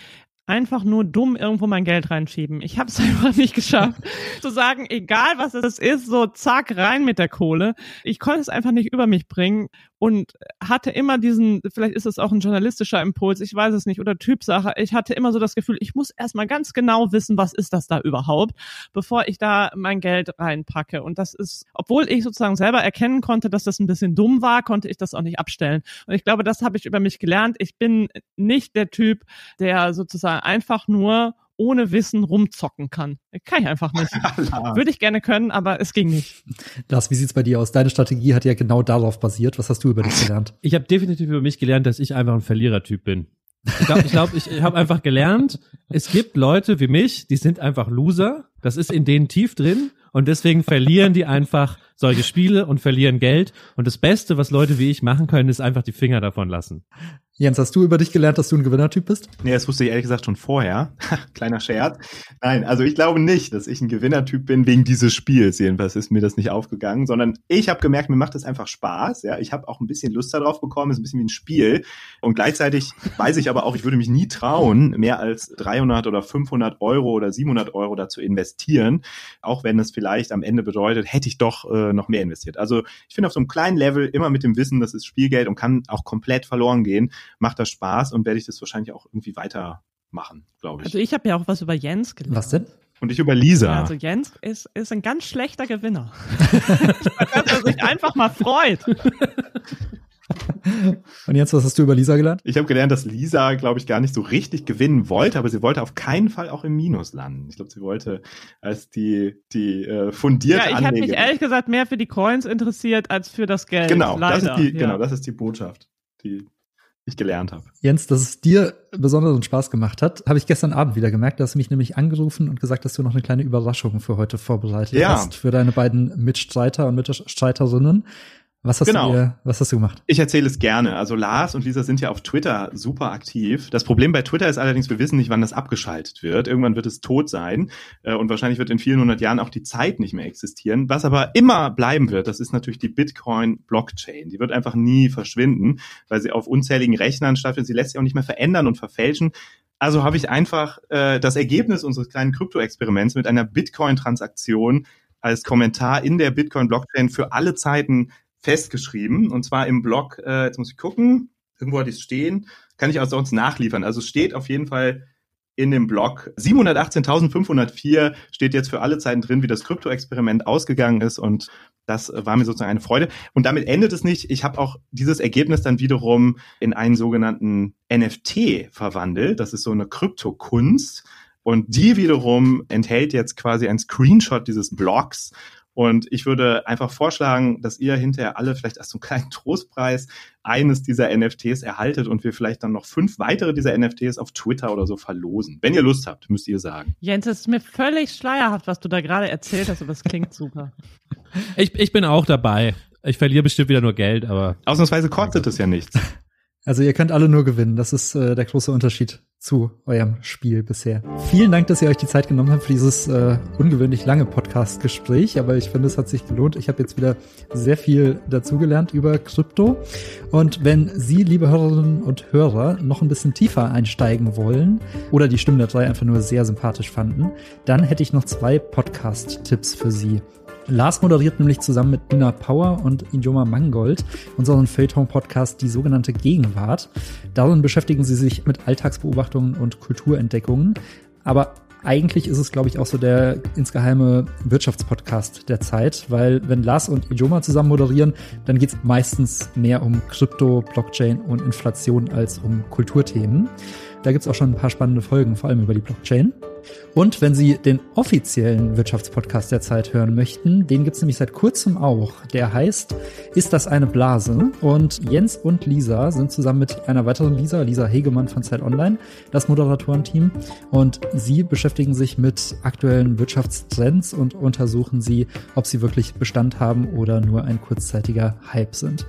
einfach nur dumm irgendwo mein Geld reinschieben. Ich habe es einfach nicht geschafft, zu sagen, egal was es ist, so zack rein mit der Kohle. Ich konnte es einfach nicht über mich bringen und hatte immer diesen, vielleicht ist es auch ein journalistischer Impuls, ich weiß es nicht, oder Typsache. Ich hatte immer so das Gefühl, ich muss erstmal ganz genau wissen, was ist das da überhaupt, bevor ich da mein Geld reinpacke. Und das ist, obwohl ich sozusagen selber erkennen konnte, dass das ein bisschen dumm war, konnte ich das auch nicht abstellen. Und ich glaube, das habe ich über mich gelernt. Ich bin nicht der Typ, der sozusagen einfach nur ohne Wissen rumzocken kann. Kann ich einfach nicht. Würde ich gerne können, aber es ging nicht. Lars, wie sieht's bei dir aus? Deine Strategie hat ja genau darauf basiert. Was hast du über dich gelernt? Ich habe definitiv über mich gelernt, dass ich einfach ein Verlierertyp bin. Ich glaube, ich, glaub, ich, ich habe einfach gelernt, es gibt Leute wie mich, die sind einfach Loser. Das ist in denen tief drin und deswegen verlieren die einfach solche Spiele und verlieren Geld. Und das Beste, was Leute wie ich machen können, ist einfach die Finger davon lassen. Jens, hast du über dich gelernt, dass du ein Gewinnertyp bist? Nee, das wusste ich ehrlich gesagt schon vorher. Kleiner Scherz. Nein, also ich glaube nicht, dass ich ein Gewinnertyp bin wegen dieses Spiels. Jedenfalls ist mir das nicht aufgegangen, sondern ich habe gemerkt, mir macht das einfach Spaß. Ja, ich habe auch ein bisschen Lust darauf bekommen. ist ein bisschen wie ein Spiel. Und gleichzeitig weiß ich aber auch, ich würde mich nie trauen, mehr als 300 oder 500 Euro oder 700 Euro dazu investieren, auch wenn es vielleicht am Ende bedeutet, hätte ich doch äh, noch mehr investiert. Also ich finde auf so einem kleinen Level immer mit dem Wissen, das ist Spielgeld und kann auch komplett verloren gehen macht das Spaß und werde ich das wahrscheinlich auch irgendwie weitermachen, glaube ich. Also ich habe ja auch was über Jens gelernt. Was denn? Und ich über Lisa. Ja, also Jens ist, ist ein ganz schlechter Gewinner. dass er sich einfach mal freut. Und jetzt, was hast du über Lisa gelernt? Ich habe gelernt, dass Lisa, glaube ich, gar nicht so richtig gewinnen wollte, aber sie wollte auf keinen Fall auch im Minus landen. Ich glaube, sie wollte als die, die äh, fundierte Ja, ich habe mich ehrlich gesagt mehr für die Coins interessiert als für das Geld. Genau, Leider. das ist die, ja. genau, das ist die Botschaft, die ich gelernt habe. Jens, dass es dir besonderen Spaß gemacht hat, habe ich gestern Abend wieder gemerkt. Du hast mich nämlich angerufen und gesagt, dass du noch eine kleine Überraschung für heute vorbereitet Ja. hast, für deine beiden Mitstreiter und Mitstreiterinnen. Was hast, Genau. du, dir- was hast du gemacht? Ich erzähle es gerne. Also Lars und Lisa sind ja auf Twitter super aktiv. Das Problem bei Twitter ist allerdings, wir wissen nicht, wann das abgeschaltet wird. Irgendwann wird es tot sein äh, und wahrscheinlich wird in vielen hundert Jahren auch die Zeit nicht mehr existieren. Was aber immer bleiben wird, das ist natürlich die Bitcoin-Blockchain. Die wird einfach nie verschwinden, weil sie auf unzähligen Rechnern stattfindet. Sie lässt sich auch nicht mehr verändern und verfälschen. Also habe ich einfach äh, das Ergebnis unseres kleinen Krypto-Experiments mit einer Bitcoin-Transaktion als Kommentar in der Bitcoin-Blockchain für alle Zeiten festgeschrieben. Und zwar im Blog, äh, jetzt muss ich gucken, irgendwo hatte ich es stehen, kann ich auch sonst nachliefern. Also steht auf jeden Fall in dem Blog 718.504 steht jetzt für alle Zeiten drin, wie das Krypto-Experiment ausgegangen ist und das war mir sozusagen eine Freude. Und damit endet es nicht. Ich habe auch dieses Ergebnis dann wiederum in einen sogenannten NFT verwandelt. Das ist so eine Kryptokunst. Und die wiederum enthält jetzt quasi ein Screenshot dieses Blogs. Und ich würde einfach vorschlagen, dass ihr hinterher alle vielleicht als so einen kleinen Trostpreis eines dieser NFTs erhaltet und wir vielleicht dann noch fünf weitere dieser NFTs auf Twitter oder so verlosen. Wenn ihr Lust habt, müsst ihr sagen. Jens, es ist mir völlig schleierhaft, was du da gerade erzählt hast, aber es klingt super. Ich, ich bin auch dabei. Ich verliere bestimmt wieder nur Geld, aber Ausnahmsweise kostet es ja nichts. Also ihr könnt alle nur gewinnen. Das ist äh, der große Unterschied zu eurem Spiel bisher. Vielen Dank, dass ihr euch die Zeit genommen habt für dieses äh, ungewöhnlich lange Podcast-Gespräch. Aber ich finde, es hat sich gelohnt. Ich habe jetzt wieder sehr viel dazugelernt über Krypto. Und wenn Sie, liebe Hörerinnen und Hörer, noch ein bisschen tiefer einsteigen wollen oder die Stimme der drei einfach nur sehr sympathisch fanden, dann hätte ich noch zwei Podcast-Tipps für Sie. Lars moderiert nämlich zusammen mit Nina Power und Injoma Mangold unseren Feuilleton-Podcast Die sogenannte Gegenwart. Darin beschäftigen sie sich mit Alltagsbeobachtungen und Kulturentdeckungen. Aber eigentlich ist es, glaube ich, auch so der insgeheime Wirtschaftspodcast der Zeit, weil wenn Lars und Ijoma zusammen moderieren, dann geht es meistens mehr um Krypto, Blockchain und Inflation als um Kulturthemen. Da gibt's auch schon ein paar spannende Folgen, vor allem über die Blockchain. Und wenn Sie den offiziellen Wirtschaftspodcast der Zeit hören möchten, den gibt's nämlich seit kurzem auch. Der heißt Ist das eine Blase? Und Jens und Lisa sind zusammen mit einer weiteren Lisa, Lisa Hegemann von Zeit Online, das Moderatorenteam. Und sie beschäftigen sich mit aktuellen Wirtschaftstrends und untersuchen sie, ob sie wirklich Bestand haben oder nur ein kurzzeitiger Hype sind.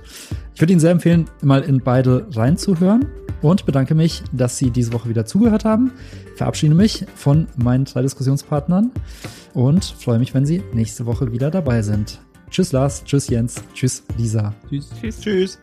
Ich würde Ihnen sehr empfehlen, mal in beide reinzuhören und bedanke mich, dass Sie diese Woche wieder zugehört haben. Verabschiede mich von meinen drei Diskussionspartnern und freue mich, wenn Sie nächste Woche wieder dabei sind. Tschüss Lars, tschüss Jens, tschüss Lisa. tschüss. Tschüss. Tschüss.